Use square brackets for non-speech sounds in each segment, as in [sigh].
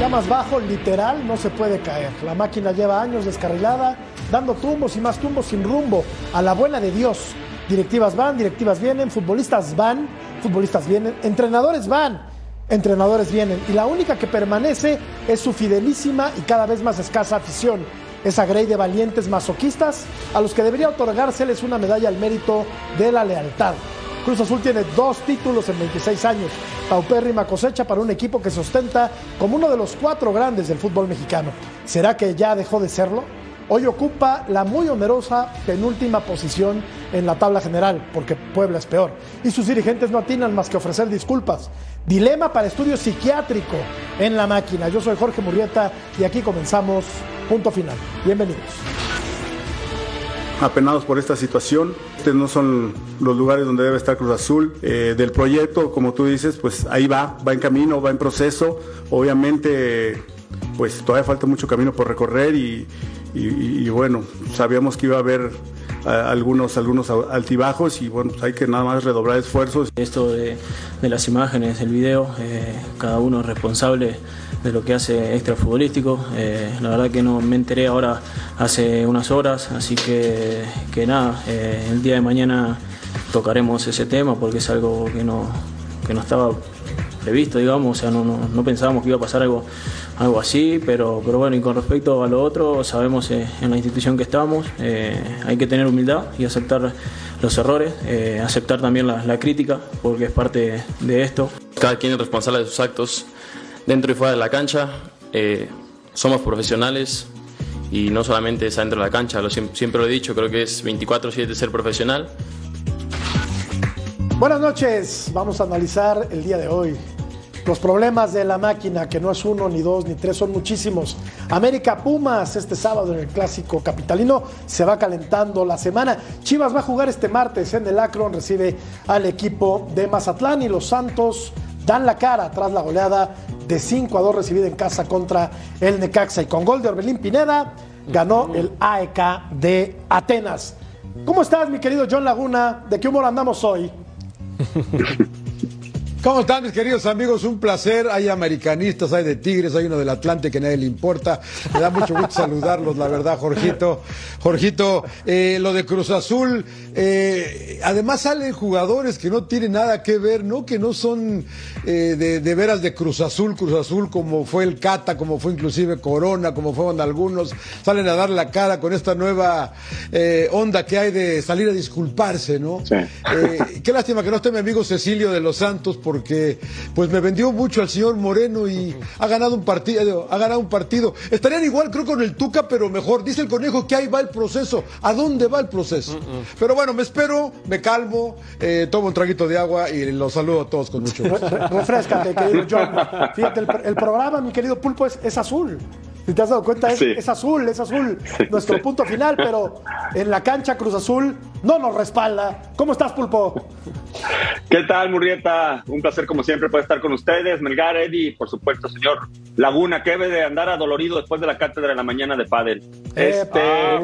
Ya más bajo, literal, no se puede caer. La máquina lleva años descarrilada, dando tumbos y más tumbos sin rumbo. A la buena de Dios. Directivas van, directivas vienen, futbolistas van, futbolistas vienen, entrenadores van, entrenadores vienen. Y la única que permanece es su fidelísima y cada vez más escasa afición. Esa grey de valientes masoquistas a los que debería otorgárseles una medalla al mérito de la lealtad. Cruz Azul tiene dos títulos en 26 años. Paupérrima cosecha para un equipo que se ostenta como uno de los cuatro grandes del fútbol mexicano. ¿Será que ya dejó de serlo? Hoy ocupa la muy onerosa penúltima posición en la tabla general, porque Puebla es peor. Y sus dirigentes no atinan más que ofrecer disculpas. Dilema para estudio psiquiátrico en la máquina. Yo soy Jorge Murrieta y aquí comenzamos punto final. Bienvenidos apenados por esta situación. Estos no son los lugares donde debe estar Cruz Azul. Eh, del proyecto, como tú dices, pues ahí va, va en camino, va en proceso. Obviamente, pues todavía falta mucho camino por recorrer y, y, bueno, sabíamos que iba a haber algunos, algunos altibajos y bueno, pues hay que nada más redoblar esfuerzos. Esto de, de las imágenes, el video, eh, cada uno es responsable de lo que hace extra futbolístico. Eh, la verdad que no me enteré ahora hace unas horas, así que, que nada, eh, el día de mañana tocaremos ese tema porque es algo que no, que no estaba previsto, digamos, o sea, no, no, no pensábamos que iba a pasar algo, algo así, pero, pero bueno, y con respecto a lo otro, sabemos eh, en la institución que estamos, hay que tener humildad y aceptar los errores, aceptar también la, la crítica, porque es parte de esto. Cada quien es responsable de sus actos, dentro y fuera de la cancha. Eh, somos profesionales y no solamente es dentro de la cancha, lo, siempre lo he dicho, creo que es 24/7 ser profesional. Buenas noches, vamos a analizar el día de hoy. Los problemas de la máquina, que no es uno, ni dos, ni tres, son muchísimos. América Pumas este sábado en el clásico capitalino se va calentando la semana. Chivas va a jugar este martes en el Akron, recibe al equipo de Mazatlán y los Santos dan la cara tras la goleada de 5 a 2 recibida en casa contra el Necaxa. Y con gol de Orbelín Pineda ganó el AEK de Atenas. ¿Cómo estás, mi querido John Laguna? ¿De qué humor andamos hoy? [laughs] ¿Cómo están mis queridos amigos? Un placer. Hay americanistas, hay de Tigres, hay uno del Atlante que a nadie le importa. Me da mucho gusto saludarlos, la verdad, Jorgito. Jorgito, eh, lo de Cruz Azul, eh, además salen jugadores que no tienen nada que ver, ¿no? Que no son eh, de, de, veras de Cruz Azul, Cruz Azul, como fue el Cata, como fue inclusive Corona, como fueron algunos. Salen a dar la cara con esta nueva onda que hay de salir a disculparse, ¿no? Sí. qué lástima que no esté mi amigo Cecilio de los Santos, porque pues me vendió mucho al señor Moreno y ha ganado un partido, ha ganado un partido. Estarían igual, creo, con el Tuca, pero mejor. Dice el conejo que ahí va el proceso. ¿A dónde va el proceso? Pero bueno, me espero, me calmo, eh, tomo un traguito de agua y los saludo a todos con mucho gusto. refrescate, querido John. Fíjate, el, programa, mi querido Pulpo, es azul. Si te has dado cuenta, es, azul, es azul nuestro punto final, pero [laughs] en la cancha Cruz Azul no nos respalda. ¿Cómo estás, Pulpo? ¿Qué tal, Murrieta? Un placer, como siempre, poder estar con ustedes. Melgar, Eddie, por supuesto, señor Laguna, que debe de andar adolorido después de la cátedra de la mañana de Padel. Este. [laughs]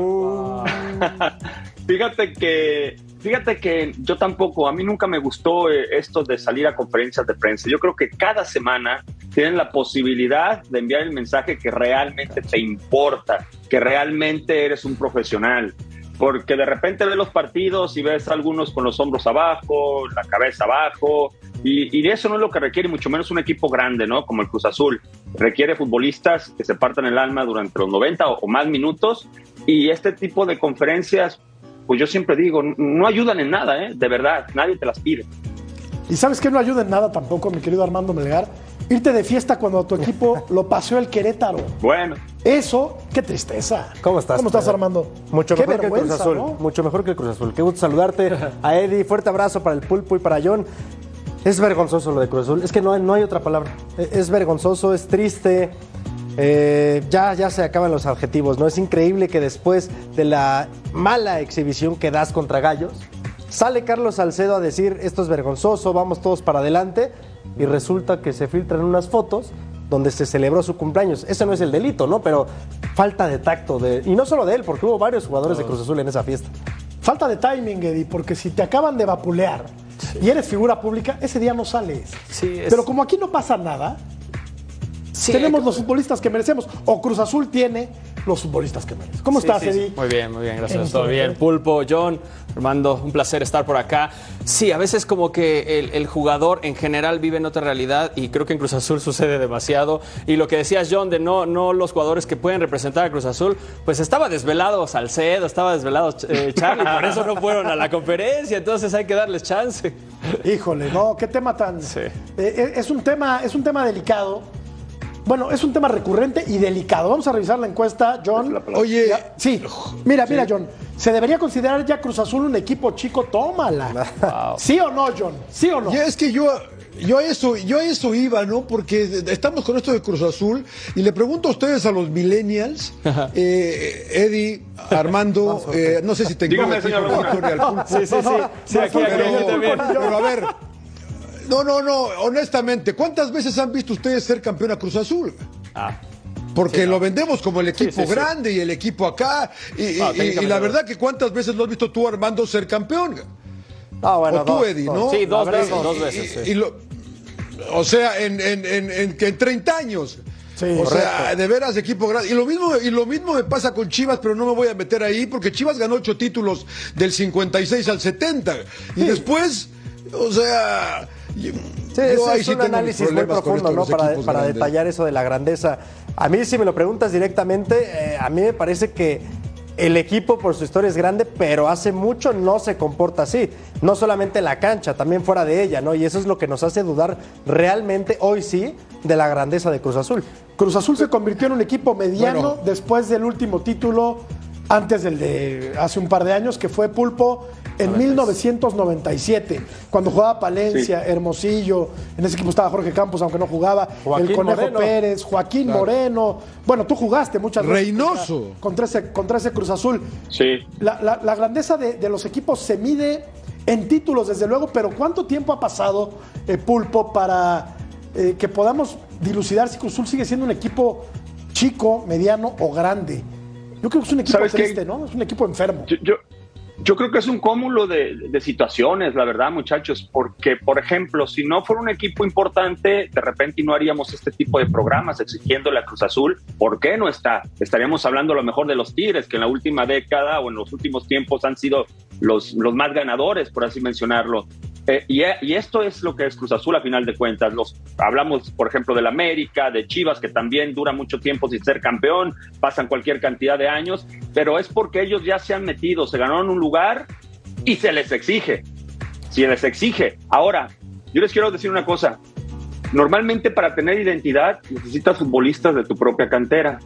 Fíjate que Fíjate que yo tampoco, a mí nunca me gustó eh, esto de salir a conferencias de prensa. Yo creo que cada semana tienen la posibilidad de enviar el mensaje que realmente te importa, que realmente eres un profesional. Porque de repente ves los partidos y ves a algunos con los hombros abajo, la cabeza abajo, y, y, eso no es lo que requiere, mucho menos un equipo grande, ¿no? Como el Cruz Azul. Requiere futbolistas que se partan el alma durante los 90 o más minutos, y este tipo de conferencias pues yo siempre digo, no ayudan en nada, ¿eh? de verdad, nadie te las pide. Y sabes que no ayuda en nada tampoco, mi querido Armando Melgar, irte de fiesta cuando tu equipo [laughs] lo paseó el Querétaro. Bueno. Eso, qué tristeza. ¿Cómo estás? ¿Cómo estás, Armando? Mucho mejor que el Cruz Azul. Mucho mejor que el Cruz Azul. Qué gusto saludarte. [laughs] A Eddie, fuerte abrazo para el Pulpo y para John. Es vergonzoso lo de Cruz Azul. Es que no, hay- no hay otra palabra. E- Es vergonzoso, es triste. Eh, ya, ya se acaban los adjetivos, ¿no? Es increíble que después de la mala exhibición que das contra Gallos, sale Carlos Salcedo a decir esto es vergonzoso, vamos todos para adelante, y resulta que se filtran unas fotos donde se celebró su cumpleaños. Ese no es el delito, ¿no? Pero falta de tacto. De, y no solo de él, porque hubo varios jugadores de Cruz Azul en esa fiesta. Falta de timing, Eddie, porque si te acaban de vapulear y eres figura pública, ese día no sales. Sí, es- Pero como aquí no pasa nada, Sí, tenemos eh, los futbolistas que merecemos. O Cruz Azul tiene los futbolistas que merecen. ¿Cómo Sí, estás, sí, sí. Eddie? Muy bien, muy bien, gracias. Todo bien. bien. Pulpo, John, Armando, un placer estar por acá. Sí, a veces como que el, el jugador en general vive en otra realidad y creo que en Cruz Azul [laughs] sucede demasiado. Y lo que decías, John, de no, no los jugadores que pueden representar a Cruz Azul, pues estaba desvelado Salcedo, estaba desvelado eh, Charlie, por [laughs] eso no fueron a la conferencia, entonces hay que darles chance. Híjole, no, qué tema tan. Sí. Eh, es, un tema, es un tema delicado. Bueno, es un tema recurrente y delicado. Vamos a revisar la encuesta, John. Oye, Ya- sí, mira, mira, John. ¿Se debería considerar ya Cruz Azul un equipo chico? Tómala. ¿Sí o no, John? ¿Sí o no? Ya es que yo, yo a eso, yo a eso iba, ¿no? Porque estamos con esto de Cruz Azul y le pregunto a ustedes a los millennials, [laughs] eh, Eddie, [laughs] Armando, eh, no sé si tengo Dígame, señor Pero, pero a ver, no, no, no, honestamente, ¿cuántas veces han visto ustedes ser campeón a Cruz Azul? Ah. Porque lo vendemos como el equipo sí, sí. grande y el equipo acá. Y, y- Ah, y- y técnicamente la verdad que cuántas veces lo has visto tú, Armando, ser campeón. Ah, bueno, o tú, dos, Eddie, dos. ¿no? Sí, dos La veces, dos. veces. y- sí. y lo- o sea, en, en, en, en, en 30 años. Sí, o sea, de veras equipo grande. Y lo mismo, y lo mismo me pasa con Chivas, pero no me voy a meter ahí, porque Chivas ganó ocho títulos del 56 al 70. Y después, o sea. Yo- Sí, yo ese ahí es sí un tengo análisis muy profundo, ¿no? Para, detallar eso de la grandeza. A mí, si me lo preguntas directamente, eh, a mí me parece que el equipo por su historia es grande, pero hace mucho no se comporta así. No solamente en la cancha, también fuera de ella, ¿no? Y eso es lo que nos hace dudar realmente, hoy sí, de la grandeza de Cruz Azul. Cruz Azul se convirtió en un equipo mediano Bueno. después del último título, antes del de hace un par de años, que fue Pulpo en 1997, cuando jugaba Palencia, Hermosillo, en ese equipo estaba Jorge Campos, aunque no jugaba, Joaquín el Conejo Moreno. Pérez, Joaquín Moreno. Bueno, tú jugaste muchas veces Reynoso. contra, ese, contra ese Cruz Azul. Sí. La, la- la grandeza de, de los equipos se mide en títulos, desde luego, pero ¿cuánto tiempo ha pasado, eh, Pulpo, para eh, que podamos dilucidar si Cruz Azul sigue siendo un equipo chico, mediano o grande? Yo creo que es un equipo triste, ¿no? Es un equipo enfermo. Yo, yo, yo creo que es un cúmulo de, de situaciones, la verdad, muchachos, porque, por ejemplo, si no fuera un equipo importante, de repente no haríamos este tipo de programas exigiéndole a Cruz Azul. ¿Por qué no está? Estaríamos hablando a lo mejor de los Tigres, que en la última década o en los últimos tiempos han sido los, los más ganadores, por así mencionarlo. Eh, y, y esto es lo que es Cruz Azul a final de cuentas. Los, hablamos, por ejemplo, del América, de Chivas, que también dura mucho tiempo sin ser campeón, pasan cualquier cantidad de años, pero es porque ellos ya se han metido, se ganaron un lugar y se les exige. Se les exige. Ahora, yo les quiero decir una cosa. Normalmente para tener identidad necesitas futbolistas de tu propia cantera.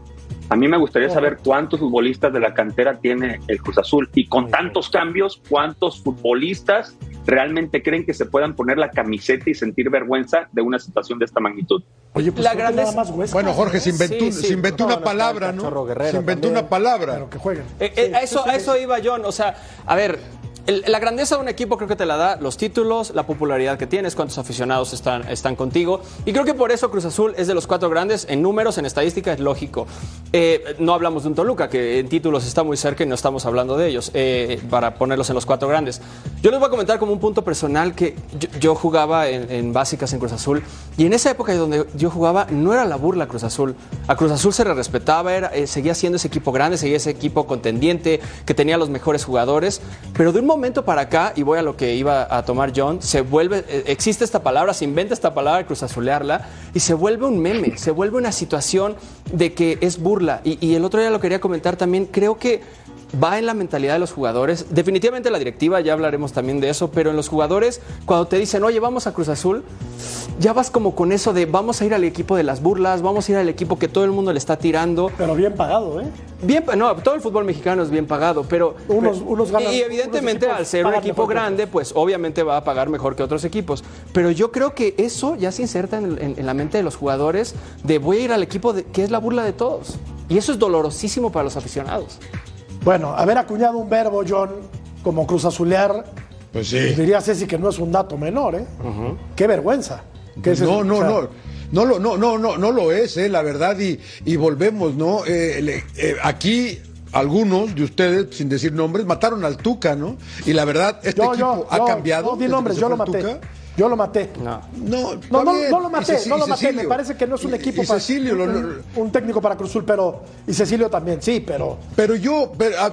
A mí me gustaría saber cuántos futbolistas de la cantera tiene el Cruz Azul y con tantos cambios, cuántos futbolistas realmente creen que se puedan poner la camiseta y sentir vergüenza de una situación de esta magnitud. Oye, pues La grandeza- nada más Huesca, Bueno, Jorge, ¿no? se inventó, Sí, un- sí. se inventó No, una no, palabra, está ¿no? Cachorro Guerrero Se inventó también. una palabra. Pero que jueguen. Eh, eh, Sí, a eso, a eso iba John. O sea, a ver, el- la grandeza de un equipo creo que te la da los títulos, la popularidad que tienes, cuántos aficionados están, están contigo. Y creo que por eso Cruz Azul es de los cuatro grandes. En números, en estadística, es lógico. Eh, no hablamos de un Toluca, que en títulos está muy cerca y no estamos hablando de ellos, eh, para ponerlos en los cuatro grandes. Yo les voy a comentar como un punto personal que yo, yo jugaba en, en básicas en Cruz Azul. Y en esa época donde yo jugaba, no era la burla Cruz Azul. A Cruz Azul se le respetaba, era, eh, seguía siendo ese equipo grande, seguía ese equipo contendiente, que tenía los mejores jugadores. Pero de un momento para acá, y voy a lo que iba a tomar John, se vuelve, eh, existe esta palabra, se inventa esta palabra, Cruz Azulearla, y se vuelve un meme, se vuelve una situación de que es burla. Y, y el otro día lo quería comentar también, creo que va en la mentalidad de los jugadores. Definitivamente la directiva, ya hablaremos también de eso, pero en los jugadores, cuando te dicen, oye, vamos a Cruz Azul, ya vas como con eso de vamos a ir al equipo de las burlas, vamos a ir al equipo que todo el mundo le está tirando. Pero bien pagado, ¿eh? Bien, no, todo el fútbol mexicano es bien pagado, pero Unos- unos ganan- y evidentemente unos al ser un equipo grande, pues obviamente va a pagar mejor que otros equipos. Pero yo creo que eso ya se inserta en, en- en la mente de los jugadores de voy a ir al equipo de- que es la burla de todos. Y eso es dolorosísimo para los aficionados. Bueno, haber acuñado un verbo, John, como Cruz Azulear, Pues sí. diría Ceci que no es un dato menor, ¿eh? Qué vergüenza. No, no, o sea, no. No lo, no, no, no, no lo es, eh, la verdad, y, y volvemos, ¿no? Eh, le- eh, aquí algunos de ustedes, sin decir nombres, mataron al Tuca, ¿no? Y la verdad, este Yo, equipo yo, ha yo, cambiado. No, di nombres, yo lo maté. Tuca. Yo lo maté. No. No, No, no, no lo Y maté, no lo y maté. Me parece que no es un Y- equipo y para. Cecilio, lo- un, lo- un técnico para Cruzul, pero. Y Cecilio también, sí, pero. Pero yo, ah,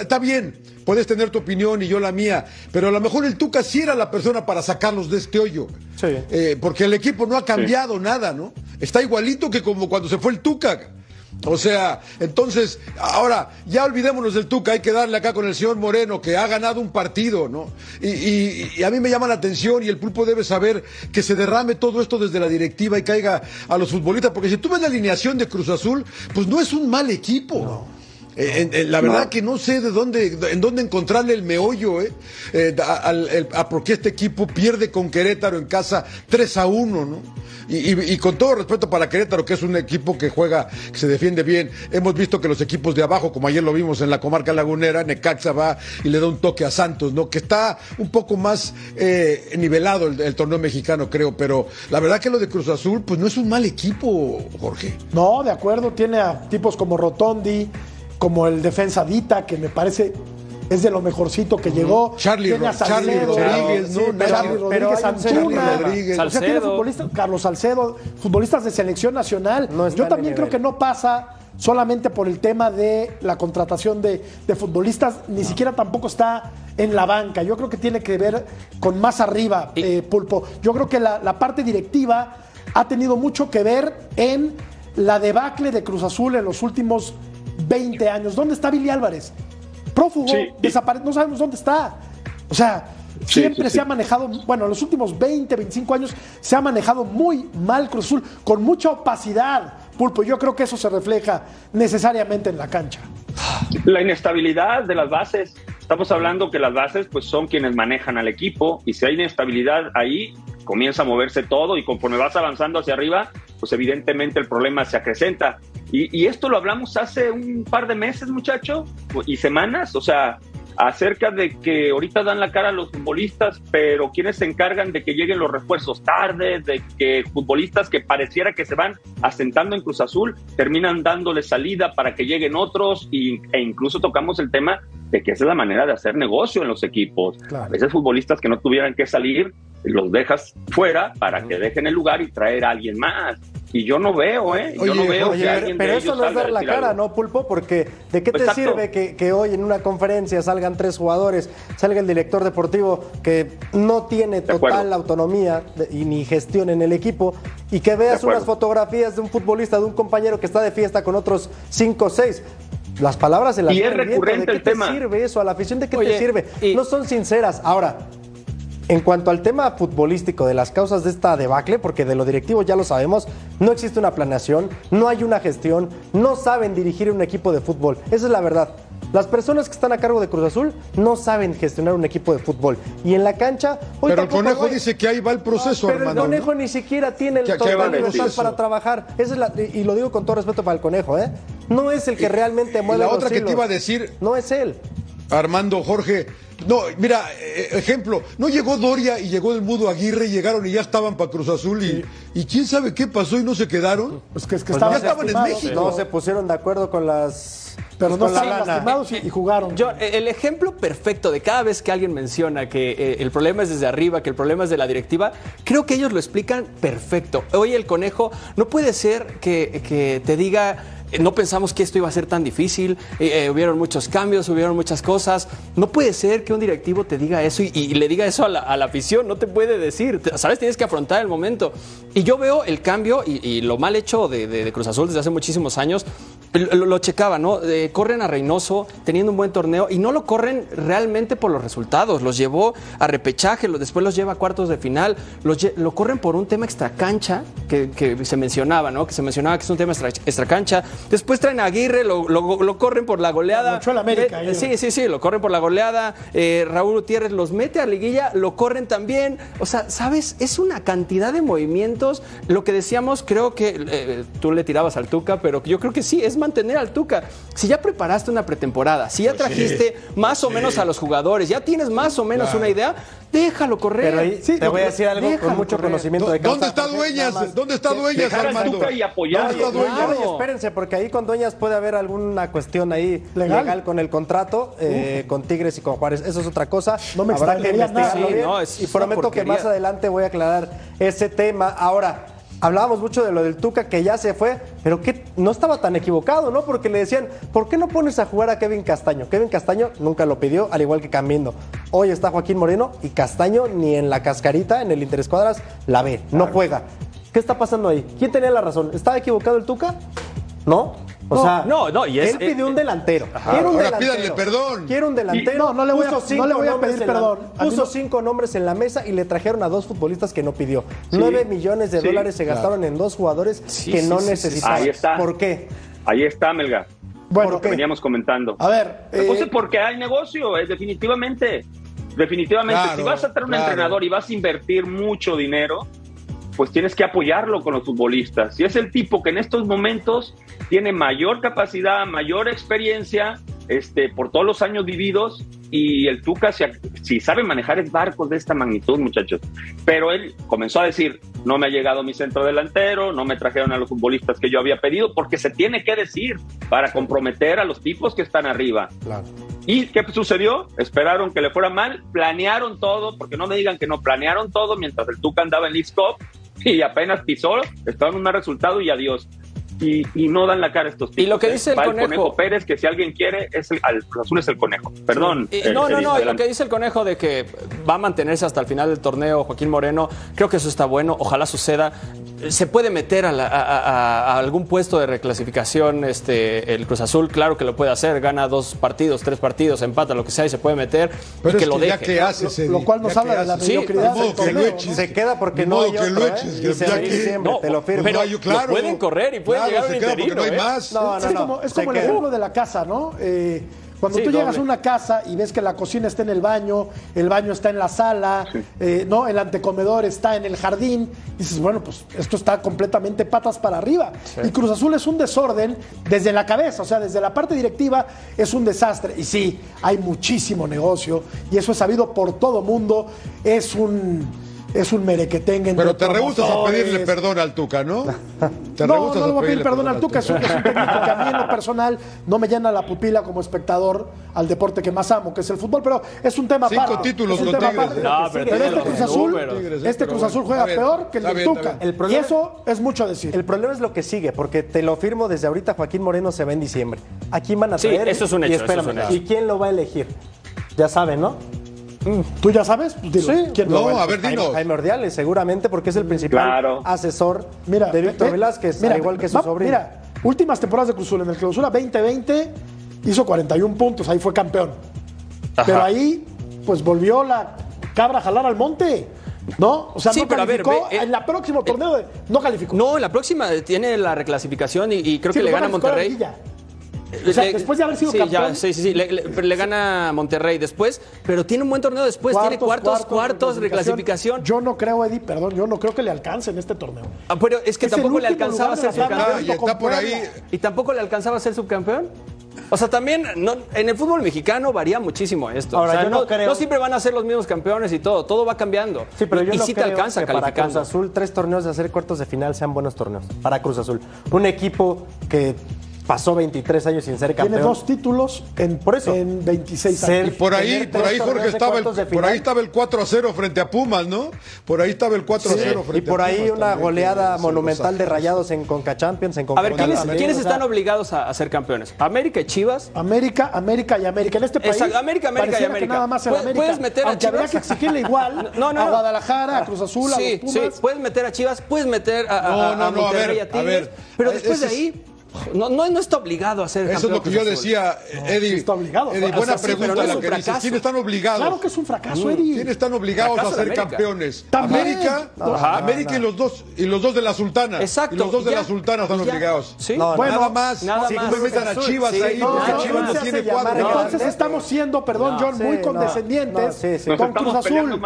está bien, puedes tener tu opinión y yo la mía, pero a lo mejor el Tuca sí era la persona para sacarlos de este hoyo. Sí. Eh, porque el equipo no ha cambiado nada, ¿no? Está igualito que como cuando se fue el Tuca. O sea, entonces, ahora, ya olvidémonos del Tuca, hay que darle acá con el señor Moreno, que ha ganado un partido, ¿no? Y, y- y a mí me llama la atención y el pulpo debe saber que se derrame todo esto desde la directiva y caiga a los futbolistas, porque si tú ves la alineación de Cruz Azul, pues no es un mal equipo. Eh, en- la verdad que no sé de dónde, en dónde encontrarle el meollo, ¿eh? Eh, a, el- a porque este equipo pierde con Querétaro en casa 3 a 1, ¿no? Y, y- y con todo respeto para Querétaro, que es un equipo que juega, que se defiende bien, hemos visto que los equipos de abajo, como ayer lo vimos en la comarca lagunera, Necaxa va y le da un toque a Santos, ¿no? Que está un poco más eh, nivelado el, el torneo mexicano, creo, pero la verdad que lo de Cruz Azul, pues no es un mal equipo, Jorge. No, de acuerdo, tiene a tipos como Rotondi, como el defensa Dita, que me parece es de lo mejorcito que llegó. Charlie tiene a Ro- Charlie Salcedo, Rodríguez, sí, ¿no? Charlie- pero Rodríguez Antuna. O sea, tiene futbolistas, Carlos Salcedo, futbolistas de selección nacional. No Yo también creo que no pasa solamente por el tema de la contratación de, de futbolistas, ni siquiera tampoco está en la banca. Yo creo que tiene que ver con más arriba, Y- eh, Pulpo. Yo creo que la, la parte directiva ha tenido mucho que ver en la debacle de Cruz Azul en los últimos 20 años. ¿Dónde está Billy Álvarez? Prófugo, Sí, y- desapare- no sabemos dónde está. O sea, siempre sí, se ha manejado, bueno, en los últimos 20, 25 años se ha manejado muy mal Cruz Azul, con mucha opacidad, Pulpo. Yo creo que eso se refleja necesariamente en la cancha. La inestabilidad de las bases. Estamos hablando que las bases pues son quienes manejan al equipo y si hay inestabilidad ahí comienza a moverse todo y conforme vas avanzando hacia arriba pues evidentemente el problema se acrecenta. Y, esto lo hablamos hace un par de meses muchacho y semanas, o sea, acerca de que ahorita dan la cara a los futbolistas, pero quienes se encargan de que lleguen los refuerzos tarde, de que futbolistas que pareciera que se van asentando en Cruz Azul terminan dándole salida para que lleguen otros y, e incluso tocamos el tema de que esa es la manera de hacer negocio en los equipos. Claro. A veces futbolistas que no tuvieran que salir los dejas fuera para que dejen el lugar y traer a alguien más. Y yo no veo, ¿eh? Yo no veo oye, que Pero, alguien pero de eso ellos no es dar la cara, algo. ¿no, Pulpo? Porque ¿de qué te Exacto. sirve que, que hoy en una conferencia salgan tres jugadores, salga el director deportivo que no tiene total autonomía y ni gestión en el equipo y que veas unas fotografías de un futbolista, de un compañero que está de fiesta con otros cinco o seis? Las palabras se las Y es recurrente ¿De qué el te tema. sirve eso? ¿A la afición de qué Oye, te sirve? y- No son sinceras. Ahora, en cuanto al tema futbolístico de las causas de esta debacle, porque de lo directivo ya lo sabemos, no existe una planeación, no hay una gestión, no saben dirigir un equipo de fútbol. Esa es la verdad. Las personas que están a cargo de Cruz Azul no saben gestionar un equipo de fútbol. Y en la cancha. hoy Pero el conejo hay. dice que ahí va el proceso, Pero hermano. el conejo ¿no? ni siquiera tiene el total libertad para trabajar. Esa es la- y lo digo con todo respeto para el conejo, ¿eh? No es el que realmente mueve la los otra que te iba a decir- No es él. Armando, Jorge. No, mira, eh, ejemplo, no llegó Doria y llegó el Mudo Aguirre y llegaron y ya estaban para Cruz Azul y, y quién sabe qué pasó y no se quedaron. Pues que, es que Pues estaban ya estaban en México. No se pusieron de acuerdo con las. Pero no con la estaban lastimados y, y jugaron. Yo, eh, el ejemplo perfecto de cada vez que alguien menciona que eh, el problema es desde arriba, que el problema es de la directiva, creo que ellos lo explican perfecto. Hoy el conejo no puede ser que, que te diga. eh, No pensamos que esto iba a ser tan difícil, eh, eh, hubieron muchos cambios, hubieron muchas cosas. No puede ser que un directivo te diga eso y, y le diga eso a la, a la afición, no te puede decir, ¿sabes? Tienes que afrontar el momento. Y yo veo el cambio y, y lo mal hecho de, de- de Cruz Azul desde hace muchísimos años lo, lo checaba, ¿no? Eh, corren a Reynoso teniendo un buen torneo y no lo corren realmente por los resultados. Los llevó a repechaje, lo- después los lleva a cuartos de final. Los lo corren por un tema extracancha que, que se mencionaba, ¿no? Que se mencionaba que es un tema extra, extracancha. Después traen a Aguirre, lo, lo- corren por la goleada. América, Eh, sí, sí, sí, lo corren por la goleada. Eh, Raúl Gutiérrez los mete a liguilla, lo corren también. O sea, ¿sabes? Es una cantidad de movimientos. Lo que decíamos, creo que eh, tú le tirabas al Tuca, pero yo creo que sí, es mantener al Tuca. Si ya preparaste una pretemporada, si ya Pues trajiste más o menos a los jugadores, ya tienes más o menos una idea, déjalo correr. Pero ahí Sí, te voy a decir algo con mucho correr. conocimiento de ¿Dónde causa, está Jorge, Dueñas? ¿Dónde está Dueñas, Armando? Tuca y apoyarlo. ¿Dónde está Dueñas? Claro, y espérense, porque ahí con Dueñas puede haber alguna cuestión ahí Legal. legal, con el contrato, eh, con Tigres y con Juárez. Eso es otra cosa. No me Habrá que extrañaría nada. investigarlo Sí, bien. no, es y prometo que más adelante voy a aclarar ese tema. Ahora, hablábamos mucho de lo del Tuca que ya se fue, pero que no estaba tan equivocado, ¿no? Porque le decían, ¿por qué no pones a jugar a Kevin Castaño? Kevin Castaño nunca lo pidió, al igual que Camino. Hoy está Joaquín Moreno y Castaño ni en la cascarita, en el Interescuadras, la ve, no juega. ¿Qué está pasando ahí? ¿Quién tenía la razón? ¿Estaba equivocado el Tuca? ¿No? O No, sea, no, no, y es- él pidió eh, un delantero. Quiero un Ahora delantero. pídanle perdón. Quiero un delantero. No, no le voy a- Puso no cinco le voy a nombres pedir la- perdón. Puso no- cinco nombres en la mesa y le trajeron a dos futbolistas que no pidió. Nueve millones de sí, dólares se gastaron en dos jugadores Sí, que sí, no sí, sí, necesitaban. Ahí está. ¿Por qué? Ahí está, Melga. Bueno, Lo que veníamos comentando. a ver. Eh, es porque hay negocio, eh, definitivamente. Definitivamente, Claro, si vas a traer un claro. entrenador y vas a invertir mucho dinero, pues tienes que apoyarlo con los futbolistas. Y es el tipo que en estos momentos tiene mayor capacidad, mayor experiencia, este, por todos los años vividos, y el Tuca, si, si sabe manejar es barcos de esta magnitud, muchachos. Pero él comenzó a decir, no me ha llegado mi centro delantero, no me trajeron a los futbolistas que yo había pedido, porque se tiene que decir para comprometer a los tipos que están arriba. ¿Y qué sucedió? Esperaron que le fuera mal, planearon todo, porque no me digan que no planearon todo mientras el Tuca andaba en Leeds Cup [laughs] y apenas pisó, estaban en un resultado y adiós. Y, y no dan la cara a estos tipos. Y lo que ¿eh? dice el Va conejo- Pérez, que si alguien quiere, es el, al Cruz Azul es el conejo. Perdón. Y- eh, no, no, no. y Lo que dice el conejo de que va a mantenerse hasta el final del torneo Joaquín Moreno, creo que eso está bueno. Ojalá suceda. Se puede meter a, la- a- a- a algún puesto de reclasificación este, el Cruz Azul, claro que lo puede hacer. Gana dos partidos, tres partidos, empata, lo que sea, y se puede meter. Pero y que es lo que ya deje. que haces, lo cual nos habla de la. Sí, mediocridad que lo eches. Se queda porque no hay que otro, lo ¿eh? Y se que- diciembre, No, te lo firmo. pero- claro. lo pueden correr y pueden Se porque no hay ¿eh? más. No, es no, como, es como el ejemplo de la casa, ¿no? Eh, cuando Sí, tú llegas doble. a una casa y ves que la cocina está en el baño, el baño está en la sala, eh, ¿no? El antecomedor está en el jardín, dices, bueno, pues esto está completamente patas para arriba. Y Cruz Azul es un desorden desde la cabeza, o sea, desde la parte directiva es un desastre. Y sí, hay muchísimo negocio y eso es sabido por todo mundo. Es un. Es un merequetengue. entre Pero te rehusas a pedirle perdón al Tuca, ¿no? [laughs] Te No, no le voy a pedir perdón al Tuca, es un, es un técnico que a mí en lo personal no me llena la pupila como espectador al deporte que más amo, que es el fútbol, pero es un tema Cinco aparte. títulos con Tigres, aparte. No, pero pero tiene este los Cruz Azul, este Cruz Azul juega bien, peor que el del Tuca. El problema- y eso es mucho decir. El problema es lo que sigue, porque te lo firmo desde ahorita, Joaquín Moreno se va en diciembre. ¿A quién van a Sí, traer? eso es un Y hecho, eso es un hecho. ¿Y quién lo va a elegir? Ya saben, ¿no? ¿Tú ya sabes? Pues dilo. Sí. ¿Quién No, a ver, Jaime, dinos. Jaime Ordiales, seguramente, porque es el principal Claro. asesor Mira, de Víctor ve- Velázquez, mira, al igual que su va- sobrino. Mira, últimas temporadas de Cruz Azul en el Clausura 2020 hizo 41 puntos, ahí fue campeón. Pero ahí pues volvió la cabra a jalar al monte. ¿No? O sea, Sí, no pero a ver, calificó. ve, eh, en la próximo torneo de- no calificó. No, en la próxima tiene la reclasificación y, y creo Sí, que le gana a Monterrey. O sea, después de haber sido sí, campeón. ya, sí, sí, sí. Le, le- le gana a Monterrey después, pero tiene un buen torneo después. tiene cuartos, cuartos, de clasificación. Yo no creo, Eddie, perdón, yo no creo que le alcance en este torneo. Ah, pero es que Es tampoco le alcanzaba a ser subcampeón. Ah, y está por ahí. ¿Y tampoco le alcanzaba a ser subcampeón? O sea, también no- en el fútbol mexicano varía muchísimo esto. Ahora, O sea, yo no no, creo- no siempre van a ser los mismos campeones y todo. Todo va cambiando. Sí, pero yo y no sí te creo alcanza que para Cruz. Azul tres torneos de hacer cuartos de final sean buenos torneos. Para Cruz Azul. Un equipo que pasó 23 años sin ser campeón. Tiene dos títulos en, Por eso. en 26 Ser- años. Y por ahí, por ahí Jorge estaba el, por ahí estaba el 4 a 0 frente a Pumas, ¿no? Por ahí estaba el 4 a 0 Y frente por a ahí Pumas una también, goleada que se monumental de rayados en Conca Champions, en A ver, ¿quiénes, están obligados a, a ser campeones? América y Chivas. América, América y América. En este país. Exacto, América, América y que América. nada más el Pu- América. puedes meter a aunque habría Chivas. que exigirle igual [laughs] No, no, a. Guadalajara, a Cruz Azul, a sí, los Pumas. sí, puedes meter a Chivas, puedes meter a, a- No, a no, no, a Monterrey ver, y a a Tigres, ver. pero después de ahí No, no, no está obligado a ser Eso es campeón lo que yo decía, Eddie. sí está obligado. Eddie, O sea, buena sí, pero pregunta no es la que dices. fracaso. ¿Quiénes están obligados? Claro que es un fracaso, Eddie. ¿Quiénes están obligados Fracaso a ser América. campeones? También. América, Ajá. América y los dos y los dos de la Sultana. Exacto. Y los dos de ya, la Sultana están ya. obligados. Sí. No, Bueno, nada más. nada si más. no me metan a Chivas ahí, porque no, Chivas no tiene cuatro. Entonces estamos siendo, perdón, No, John, sí, muy condescendientes con Cruz Azul.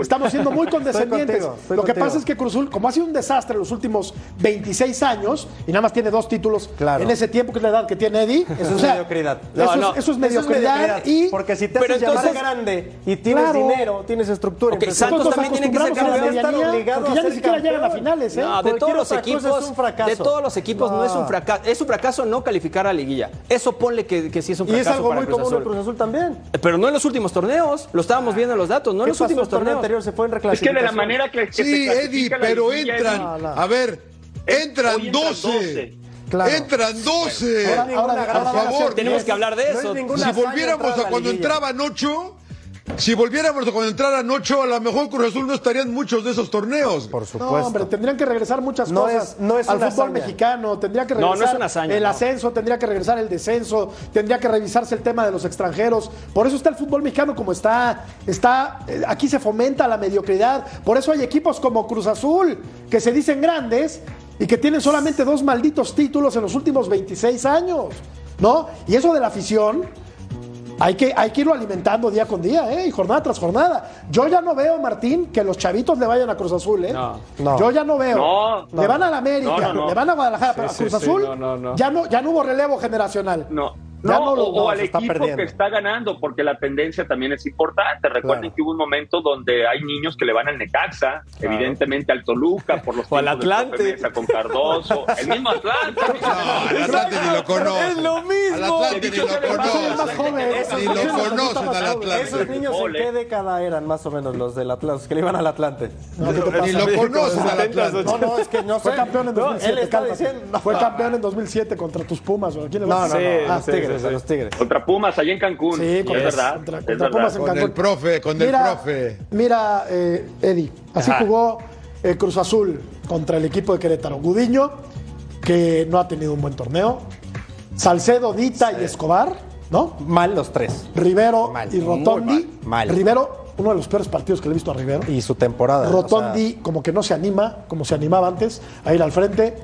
Estamos siendo muy condescendientes. Lo que pasa es que Cruz Azul, como ha sido un desastre en los últimos 26 años y nada más tiene dos títulos Claro. en ese tiempo, que es la edad que tiene Eddie. Eso es mediocridad. Eso, No, es- eso es mediocridad. y Porque si te Pero haces llamar entonces- grande y tienes Claro. dinero, tienes estructura, Ok, empresarial, Santos también tiene que ser campeón. Estar obligado porque a ya ni siquiera llegan a finales, ¿eh? No, de todos los equipos, es un fracaso. de todos los equipos no. es un fracaso, es un fracaso no calificar a liguilla. Eso ponle que, que sí es un Y fracaso es algo para muy Cruz común Azul. en Cruz Azul también. Pero no en los últimos torneos, lo estábamos viendo en los datos, no en ¿Qué los últimos torneos. anterior? Se fue en Es que de la manera que, Sí, Eddie, pero entran. A ver, entran 12. 12. Claro. Entran 12. Ahora- ahora- por favor. Tenemos que hablar de No es eso. Si volviéramos a cuando entraban 8, si volviéramos a cuando entraran 8, a lo mejor Cruz Azul no estaría en muchos de esos torneos. Por No, supuesto. hombre, tendrían que regresar muchas No cosas es- no es al una fútbol hazaña. mexicano, tendría que No, no regresar es una hazaña, el no. ascenso, tendría que regresar el descenso, tendría que revisarse el tema de los extranjeros. Por eso está el fútbol mexicano como está, está eh, aquí se fomenta la mediocridad. Por eso hay equipos como Cruz Azul que se dicen grandes y que tienen solamente dos malditos títulos en los últimos 26 años, ¿no? Y eso de la afición hay que, hay que irlo alimentando día con día, ¿eh? Y jornada tras jornada. Yo ya no veo, Martín, que los chavitos le vayan a Cruz Azul, ¿eh? No. No. Yo ya no veo. No, le van a la América, No, no, no. le van a Guadalajara, pero a sí, Cruz sí, Azul no, no, no. Ya, no, ya no hubo relevo generacional. No. Ya No, no lo- o, no, o al equipo perdiendo. que está ganando, porque la tendencia también es importante. Recuerden Claro. que hubo un momento donde hay niños que le van al Necaxa, evidentemente al Toluca, por los [laughs] O al Atlante. Mesa con Cardoso, [laughs] el mismo Atlante. No, al Atlante ni lo conoce. Es lo mismo. Al Atlante ni lo conoce. más joven. Ni lo conocen al Atlante. Esos niños en qué década eran más o menos los del Atlante, los que le iban al Atlante. Ni lo conocen al 70s, Atlante. No, no, es que no sé. Fue campeón en No, 2007. él está cálmate. diciendo. Fue campeón en 2007 contra tus Pumas. ¿o a quién le no, a- tigres, a los tigres. Contra Pumas, allá en Cancún. Sí, es verdad. contra- es contra verdad. Pumas en Con el profe, con el profe. mira eh, Eddie, así Ajá. jugó eh, Cruz Azul contra el equipo de Querétaro. Gudiño, que no ha tenido un buen torneo. Salcedo, Dita y Escobar, ¿no? Mal los tres. Rivero Mal, y Rotondi. mal. Mal. Rivero, uno de los peores partidos que le he visto a Rivero. Y su temporada. o Rotondi, como que no se anima, como se animaba antes, a ir al frente.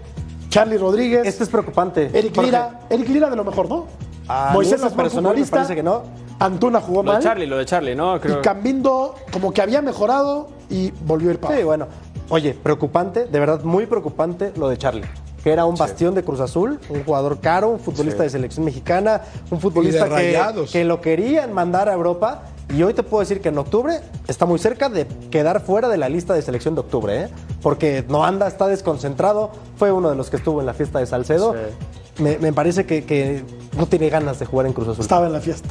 Charlie Rodríguez. este es preocupante. Eric. Lira. Eric Lira de lo mejor, ¿no? A Moisés es personal me parece que no. Antuna jugó Lo de. Charlie, lo de Charlie, ¿no? Creo. Y Cambindo, como que había mejorado y volvió a ir para Sí, bueno. Oye, preocupante, de verdad muy preocupante lo de Charlie. Que era un bastión de Cruz Azul, un jugador caro, un futbolista de selección mexicana, un futbolista que, que lo querían mandar a Europa. Y hoy te puedo decir que en octubre está muy cerca de quedar fuera de la lista de selección de octubre, ¿eh? porque no anda, está desconcentrado. Fue uno de los que estuvo en la fiesta de Salcedo. Me, me parece que, que no tiene ganas de jugar en Cruz Azul. Estaba en la fiesta.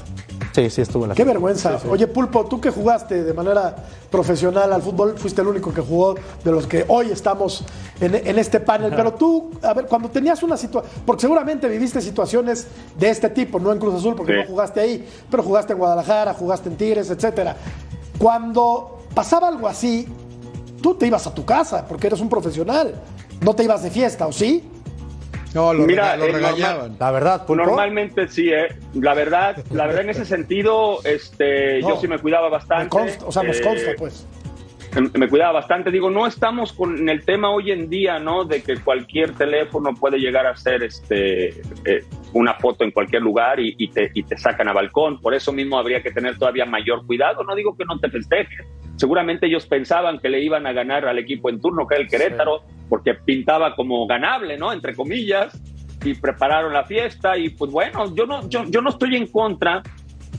Sí, sí, estuvo en la Qué fiesta. vergüenza. Oye, Pulpo, tú que jugaste de manera profesional al fútbol, fuiste el único que jugó de los que hoy estamos en, en este panel. Pero tú, a ver, cuando tenías una situación, porque seguramente viviste situaciones de este tipo, no en Cruz Azul, porque Sí. no jugaste ahí, pero jugaste en Guadalajara, jugaste en Tigres, etcétera. Cuando pasaba algo así, tú te ibas a tu casa, porque eres un profesional. No te ibas de fiesta, ¿o sí? No, lo, Mira, rega- lo normal. regañaban. La verdad, Pulpo. Normalmente sí, ¿eh? La verdad, la verdad en ese sentido, este, No. yo sí me cuidaba bastante. Me consta, o sea, nos Eh, consta, pues. Me- cuidaba bastante. Digo, no estamos con el tema hoy en día, ¿no? De que cualquier teléfono puede llegar a ser este, eh, una foto en cualquier lugar y, y te, y te sacan a balcón. Por eso mismo habría que tener todavía mayor cuidado. No digo que no te festejes. Seguramente ellos pensaban que le iban a ganar al equipo en turno, que era el Querétaro, porque pintaba como ganable, ¿no? Entre comillas. Y prepararon la fiesta. Y pues bueno, yo no, yo, yo no estoy en contra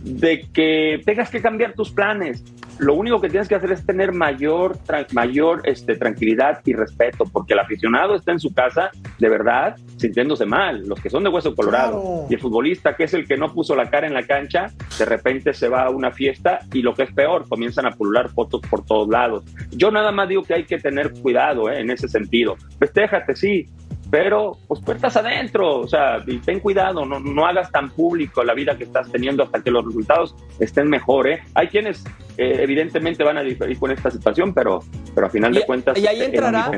de que tengas que cambiar tus planes. Lo único que tienes que hacer es tener mayor, mayor este, tranquilidad y respeto, porque el aficionado está en su casa, de verdad, sintiéndose mal. Los que son de hueso colorado. Claro. Y el futbolista, que es el que no puso la cara en la cancha, de repente se va a una fiesta y lo que es peor, comienzan a pulular fotos por todos lados. Yo nada más digo que hay que tener cuidado ¿eh? en ese sentido. Festéjate, sí, pero pues puertas adentro, o sea, y ten cuidado, no, no hagas tan público la vida que estás teniendo hasta que los resultados estén mejor, ¿eh? Hay quienes eh, evidentemente van a diferir con esta situación, pero, pero a final Y- de cuentas y ahí entrará-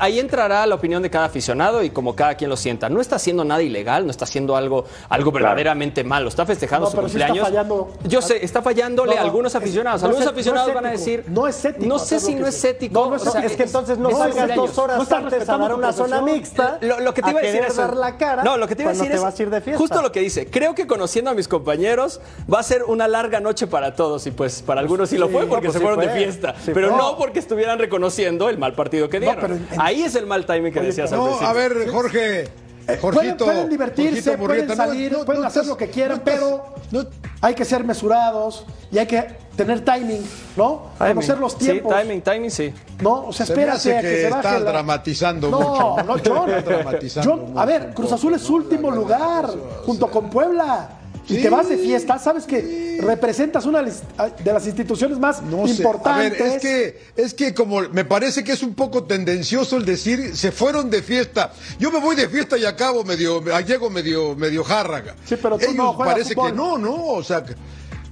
ahí entrará la opinión de cada aficionado y como cada quien lo sienta. No está haciendo nada ilegal, no está haciendo algo, algo verdaderamente malo. Está festejando No, su pero sí está cumpleaños. fallando. Yo sé, está fallándole No, a no, algunos aficionados. es- algunos es aficionados van a decir. No es ético No sé si no es ético. No, no es o sea. Es que entonces no salgas cumpleaños. dos horas antes a dar una zona profesión. Mixta. [laughs] Lo, lo que te iba a, decir querer es dar la cara. No, lo que te iba a decir te es vas a ir de fiesta. justo lo que dice. Creo que conociendo a mis compañeros va a ser una larga noche para todos y pues para algunos sí lo fue porque no, pues se sí fueron de fiesta, Sí pero fue. no porque estuvieran reconociendo el mal partido que dieron. pero en- Ahí es el mal timing que decías al No, a ver, Jorge. Eh, pueden, Jorgito, pueden divertirse, Jorgito pueden Murrieta, no, salir, no, pueden no hacer estás- lo que quieran, no pero no- hay que ser mesurados y hay que tener timing, ¿no? Timing. Conocer los tiempos. Sí, timing, timing, sí. No, o sea, Se me espérate hace a que, que se baje la- dramatizando no, mucho. No, John. [laughs] Estás dramatizando John, a ver, Cruz Azul es último lugar, junto con Puebla. Y Sí. te vas de fiesta, sabes que representas una de las instituciones más No sé. importantes. A ver, es que, es que como me parece que es un poco tendencioso el decir se fueron de fiesta. Yo me voy de fiesta y acabo medio, llego medio, medio járraga. Sí, pero tú Ellos no parece fútbol. que no, no, o sea.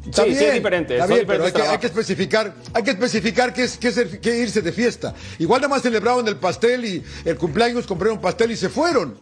Está Sí, sí, es diferente, Está pero hay que, hay que especificar, hay que especificar qué es, qué es el- qué irse de fiesta. Igual nada más celebraron el pastel y el cumpleaños compraron pastel y se fueron.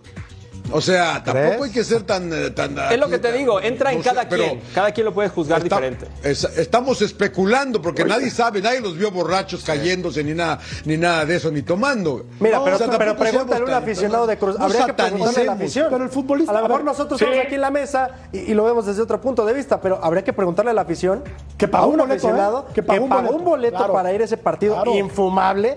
O sea, tampoco ¿Crees? hay que ser tan, eh, tan Es lo que te tan- digo, entra en no cada quien. Cada quien lo puede juzgar Está- diferente. es- estamos especulando porque nadie sabe, nadie los vio borrachos cayéndose ni nada, ni nada de eso, ni tomando. Mira, No, pero, o sea, pero pregúntale a un aficionado de Cruz. no Habría que preguntarle a la afición. Pero el futbolista- A lo mejor nosotros sí. estamos aquí en la mesa y, y lo vemos desde otro punto de vista, pero habría que preguntarle a la afición. Que pagó un boleto, aficionado ¿eh? que pagó, un boleto, Claro. para ir a ese partido Claro. infumable.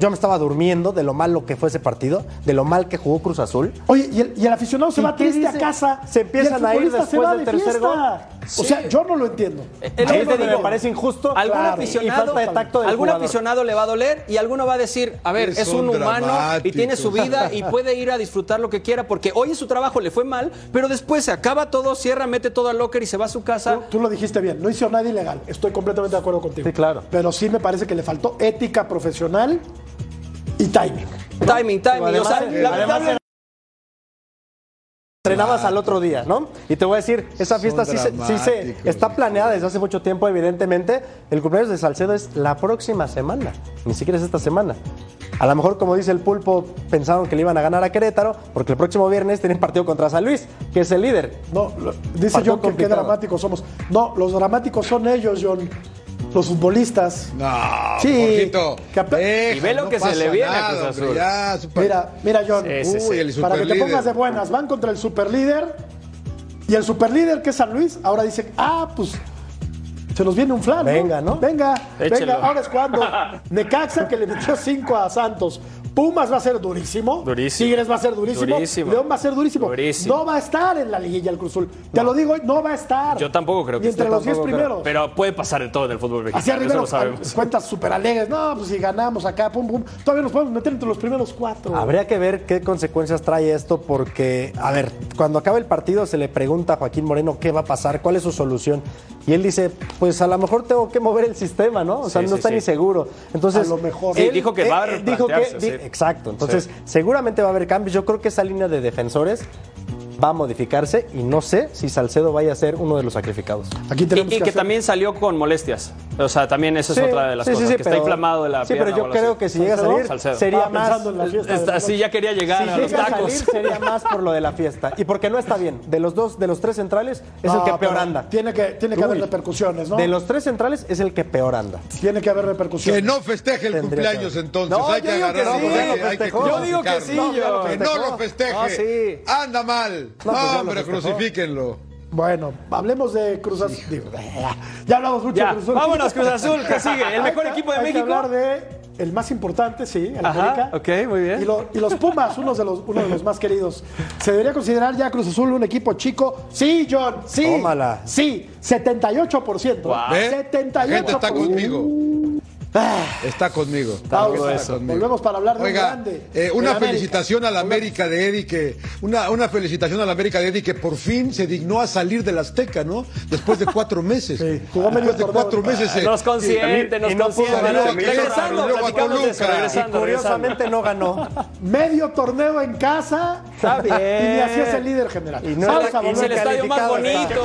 Yo me estaba durmiendo de lo malo que fue ese partido, de lo mal que jugó Cruz Azul. Oye, y el, y el aficionado se ¿Y va triste a casa. Se empiezan el a ir después del de tercer fiesta. O sea, yo no lo entiendo. Que es te donde digo. me parece injusto. Algún Claro, aficionado, falta de tacto del algún jugador. aficionado le va a doler y alguno va a decir, a ver, es un humano y tiene su vida y puede ir a disfrutar lo que quiera porque hoy en su trabajo le fue mal, pero después se acaba todo, cierra, mete todo al locker y se va a su casa. Tú, tú lo dijiste bien, no hizo nada ilegal. Estoy completamente de acuerdo contigo. Sí, claro. Pero sí me parece que le faltó ética profesional y timing. Timing, timing. Además, o sea, eh, lamentable- Entrenabas al otro día, ¿no? Y te voy a decir, esa fiesta sí se, sí se- dramáticos, está planeada desde hace mucho tiempo, evidentemente. El cumpleaños de Salcedo es la próxima semana, ni siquiera es esta semana. A lo mejor, como dice el pulpo, pensaron que le iban a ganar a Querétaro, porque el próximo viernes tienen partido contra San Luis, que es el líder. No, lo- dice Partido John que qué dramáticos somos. No, los dramáticos son ellos, John. Los futbolistas. No, Sí, deja, Y ve lo no que se le viene a Cruz hombre, Azul. ya, super- Mira, mira, John. Sí, sí, sí. Uy, el Para que te pongas de buenas, van contra el superlíder. Y el superlíder, que es San Luis, ahora dice, ah, pues se nos viene un flan. Venga, ¿no? Venga, Échelo. venga, ahora es cuando. [laughs] Necaxa que le metió 5 a Santos. Pumas va a ser durísimo. Durísimo. Tigres va a ser durísimo. Durísimo. León va a ser durísimo. Durísimo. No va a estar en la liguilla el Cruzul. Te lo digo, hoy, no va a estar. Yo tampoco creo que Ni entre los 10 tampoco creo. primeros. Pero puede pasar de todo en el fútbol mexicano. Así eso Rivero, lo sabemos. cuentas súper alegres. No, pues si ganamos acá, pum, pum. Todavía nos podemos meter entre los primeros cuatro. Habría que ver qué consecuencias trae esto porque, a ver, cuando acabe el partido se le pregunta a Joaquín Moreno qué va a pasar, cuál es su solución. Y él dice, pues a lo mejor tengo que mover el sistema, ¿no? O sea, Sí, no sí, está sí. ni seguro. Entonces, A lo mejor. Sí, dijo que va a dijo que. Exacto. Entonces, seguramente va a haber cambios. Yo creo que esa línea de defensores va a modificarse y no sé si Salcedo vaya a ser uno de los sacrificados. Aquí tenemos Y, y que hacer- también salió con molestias. O sea, también esa es Sí, otra de las sí, sí, cosas. sí, que está pero- inflamado de la Sí, pero yo creo que si llega a salir, Salcedo. sería más... en la fiesta Está- sí, ya quería llegar Si a los llega a tacos. salir sería más por lo de la fiesta. Y porque no está bien. De los dos, de los tres centrales, es el que peor anda. Tiene que, tiene que haber repercusiones, ¿no? De los tres centrales es el que peor anda. Tiene que haber Que repercusiones. no festeje el Tendría cumpleaños que- entonces. No, hay yo que que agarrarlo, que- que. Yo digo que sí, yo. Que no lo festeje. Ah, sí. Anda mal. No, pues hombre, crucifíquenlo. Bueno, hablemos de Cruz Azul. [laughs] Ya hablamos mucho Ya, de Cruz Azul. vámonos, Cruz Azul, ¿qué sigue? ¿El mejor que- equipo de hay que México? hablar de el más importante, sí, el Ajá, América. ok, muy bien. Y, lo- y los Pumas, uno de los, uno de los más queridos. ¿Se debería considerar ya Cruz Azul un equipo chico? Sí, John, sí. Tómala. Sí, 78%. Guau. ¿Ve? 78%. La gente está conmigo. Está conmigo. Está conmigo. Volvemos para hablar de un Oiga, grande. eh, una felicitación a la América de Eddie que una, una felicitación a la América de Eddie que por fin se dignó a salir del Azteca, ¿no? Después de cuatro meses. [laughs] Sí, jugó Después de cuatro meses. se- Nos consiente, nos y no pudo consiente. Regresando, y luego a platicamos de eso, Toluca. Y regresando, curiosamente no ganó. [laughs] Medio torneo en casa. Está bien. [laughs] Y así es el líder general. Y no. Es el estadio más bonito.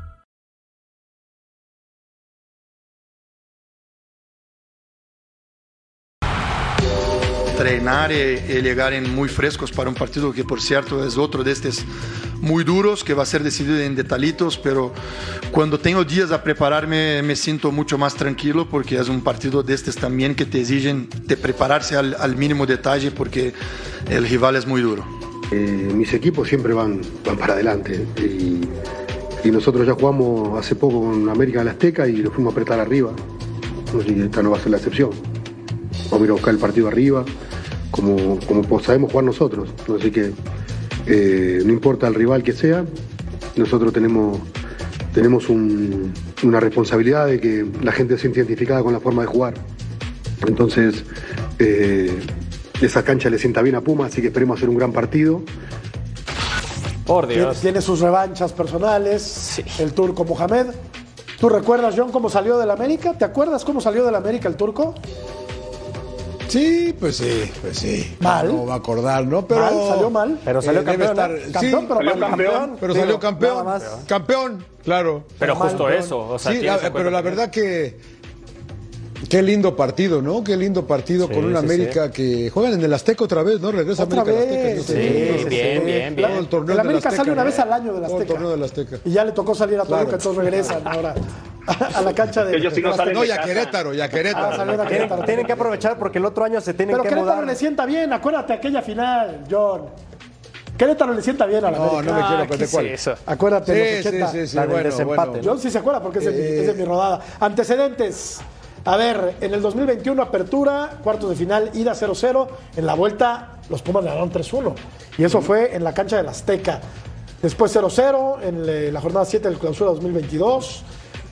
Treinar y, y llegar en muy frescos para un partido que por cierto es otro de estos muy duros que va a ser decidido en detallitos pero cuando tengo días a prepararme me siento mucho más tranquilo porque es un partido de estos también que te exigen de prepararse al, al mínimo detalle porque el rival es muy duro Eh, mis equipos siempre van, van para adelante y, y nosotros ya jugamos hace poco con América del Azteca y lo fuimos a apretar arriba. Así que esta no va a ser la excepción. Vamos a ir a buscar el partido arriba, como, como pues sabemos jugar nosotros. Así que eh, no importa el rival que sea, nosotros tenemos, tenemos un- una responsabilidad de que la gente se siente identificada con la forma de jugar. Entonces, eh, esa cancha le sienta bien a Puma, así que esperemos hacer un gran partido. Por Tiene, Dios. tiene sus revanchas personales, el turco Mohamed. ¿Tú recuerdas, John, cómo salió del América? ¿Te acuerdas cómo salió del América el turco? Sí, pues sí, pues sí. Mal. No va a acordar, ¿no? Pero Mal, salió mal. Pero salió eh, campeón, estar- ¿eh? Campeón, sí, pero salió mal campeón. pero salió campeón. nada más. Campeón, claro. Pero justo mal. eso. O sea, Sí, la- pero la verdad que qué lindo partido, ¿no? Qué lindo partido Sí, con un sí, América que juegan en el Azteca otra vez, ¿no? Regresa Otra América al Azteca. vez. ¿no? Sí, Sí, sí, bien, bien, bien. el torneo El del América Azteca, sale una vez al año del Todo el Azteca. torneo del Azteca. Y ya le tocó salir a Toluca, Claro. entonces regresan ahora a, a la cancha de. Ellos sí no de salen No, de y a casa. Querétaro, y a Ah, Querétaro. salieron a Tienen, Querétaro. tienen que aprovechar porque el otro año se tienen Pero que Querétaro mudar. le sienta bien, acuérdate aquella final, John. Querétaro le sienta bien a la No, América. no me quiero Ah, ¿qué ¿de es cuál? eso? Acuérdate, Sí, los sí, 80. sí, sí, La del bueno, desempate, bueno. John sí se acuerda porque es de, mi, Eh. es de mi rodada. Antecedentes. A ver, en el 2021 apertura, cuartos de final, ida 0-0. En la vuelta, los Pumas ganaron 3-1. Y eso fue en la cancha del Azteca. Después 0-0 en la jornada 7 del clausura 2022.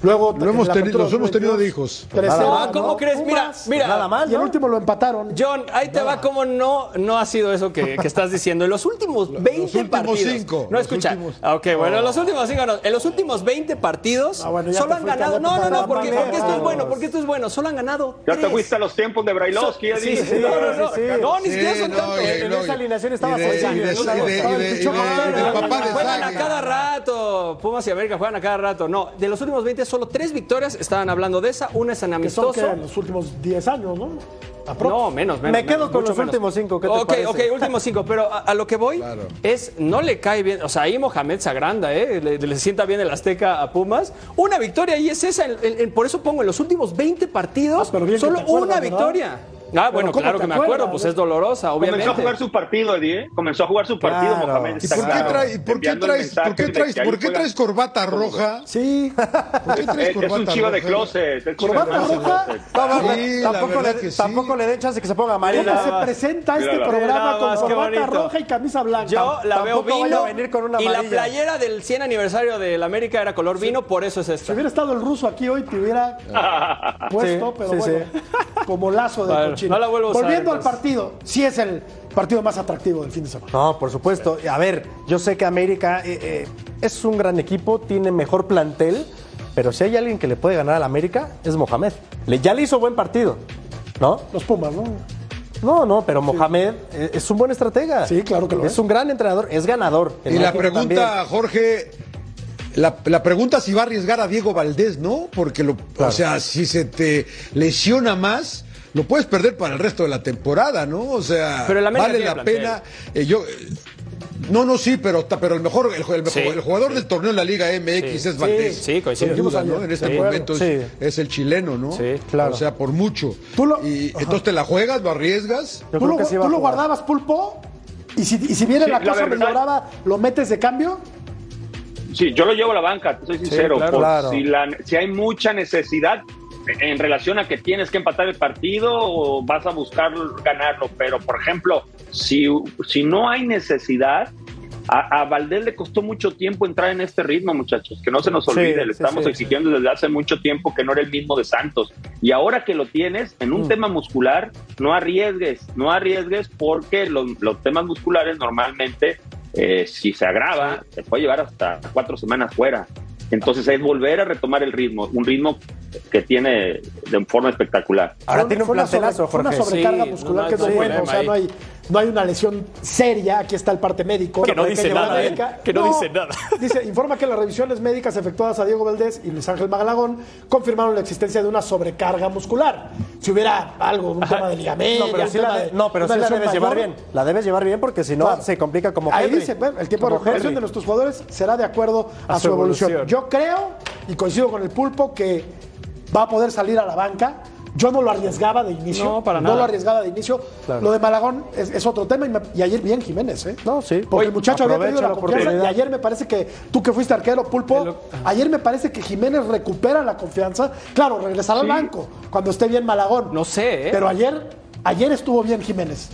Luego, Lo hemos tenido- los hemos tenido de 2022, hijos. 3-0 Ah, ¿cómo ganó crees? Mira, mira. Nada mal, Y el último lo empataron. John, ahí te va como no, no ha sido eso que, que estás diciendo. En los últimos 20 últimos partidos. cinco, No, los escucha. últimos. Ok, bueno, en los últimos cinco no. En los últimos 20 partidos Ah, bueno, solo han ganado. No, no, no, porque, porque esto es bueno, porque esto es bueno. Solo han ganado. Ya te fuiste a los tiempos de Brailovsky, ya Sí, no, no, no. No, ni siquiera son tantos. En esa alineación estaba Juegan a cada rato. Pumas y América juegan a cada rato. No, de los últimos 20, solo tres victorias. Estaban hablando de esa. Una es en Que son amistoso. que en los últimos 10 años, ¿no? Aprox. No, menos, menos. Me quedo menos, con los menos. últimos cinco, ¿qué te ok, parece? ok, últimos cinco. Pero a, a lo que voy Claro. es, no le cae bien. O sea, ahí Mohamed se agranda, ¿eh? Le, le sienta bien el Azteca a Pumas. Una victoria y es esa. en- por eso pongo en los últimos 20 partidos, Ah, solo acuerdas, una ¿verdad? Ah, bueno, ¿cómo claro que me acuerdo, pues es dolorosa, obviamente. Comenzó a jugar su partido, Eddie. ¿eh? Comenzó a jugar su partido, Claro. Mohamed. ¿Y por qué, por traes, por qué de traes, por qué traes corbata roja? Sí. ¿Por qué traes Es, es un corbata chiva de roja? closet. de Corbata roja. Tampoco, le, tampoco le den chance que se ponga ¿Cómo amarilla. se presenta este programa con corbata roja y camisa blanca? Yo la veo Tampoco vaya vino a venir con una y la playera del 100 aniversario del América era color vino, por eso es Si esta. hubiera estado el ruso aquí hoy, te hubiera [laughs] puesto, pero bueno, como lazo de Bueno, cochino. no la vuelvo a usar, Volviendo al partido, sí es el partido más atractivo del fin de semana. No, por supuesto. A ver, yo sé que América eh, eh, es un gran equipo, tiene mejor plantel, pero si hay alguien que le puede ganar al América, es Mohamed. Le, ya le hizo buen partido, ¿no? Los Pumas, ¿no? No, no, pero Mohamed eh, es un buen estratega. Sí, claro que lo es. es. un gran entrenador, es ganador. Y la pregunta, también. Jorge, la, la pregunta si va a arriesgar a Diego Valdés, ¿no? Porque, lo, o sea, si se te lesiona más, lo puedes perder para el resto de la temporada, ¿no? O sea, Pero vale la plantel. pena. eh, yo, eh, no, no, sí, pero, pero el mejor, el, el mejor- Sí, el jugador del torneo en la Liga MX es Valdés. sí, Dijimos ¿no? En este sí. momento es, Sí. es el chileno, ¿no? Sí, claro. O sea, por mucho. Tú lo- y Ajá. entonces te la juegas, lo arriesgas. ¿Tú, lo, tú lo guardabas, Pulpo? ¿Y si, y si viene Sí, la la cosa verdad- mejorada, lo metes de cambio? Sí, yo lo llevo a la banca, te soy sincero. claro, por claro. Si, la- si hay mucha necesidad en relación a que tienes que empatar el partido o vas a buscar ganarlo, pero por ejemplo, si, si no hay necesidad, A, a Valdés le costó mucho tiempo entrar en este ritmo, muchachos, que no se nos Sí, olvide, le estamos sí, exigiendo desde hace mucho tiempo que no era el mismo de Santos. Y ahora que lo tienes, en un Mm. tema muscular, no arriesgues, no arriesgues porque los, los temas musculares normalmente, eh, si se agrava, se puede llevar hasta cuatro semanas fuera. Entonces es volver a retomar el ritmo, un ritmo que tiene de forma espectacular. Ahora tiene un plantelazo, fue una Jorge. sobrecarga Sí, muscular no, que es no hay bueno. O sea, ahí. no hay, no hay una lesión seria. Aquí está el parte médico. Que no dice nada, ¿eh? Que no dice nada. [laughs] Dice, informa que las revisiones médicas efectuadas a Diego Valdés y Luis Ángel Magalagón confirmaron la existencia de una sobrecarga muscular. Si hubiera algo, un tema de ligamento, No, pero sí la, de- no, pero sí la debes llevar bien. La debes llevar bien porque si no Claro. se complica como Ahí Henry. dice, bueno, el tiempo de recuperación Henry. de nuestros jugadores será de acuerdo a, su, evolución. Yo creo, y coincido con el pulpo, que va a poder salir a la banca. Yo no lo arriesgaba de inicio. No, para No nada. lo arriesgaba de inicio. Claro. Lo de Malagón es, es otro tema. Y, me- y ayer bien Jiménez, ¿eh? No, sí. Porque Oye, el muchacho había tenido la la confianza. Y ayer me parece que tú que fuiste arquero, pulpo, ayer me parece que Jiménez recupera la confianza. Claro, regresará al banco cuando esté bien Malagón. No sé, ¿eh? Pero ayer, ayer estuvo bien Jiménez.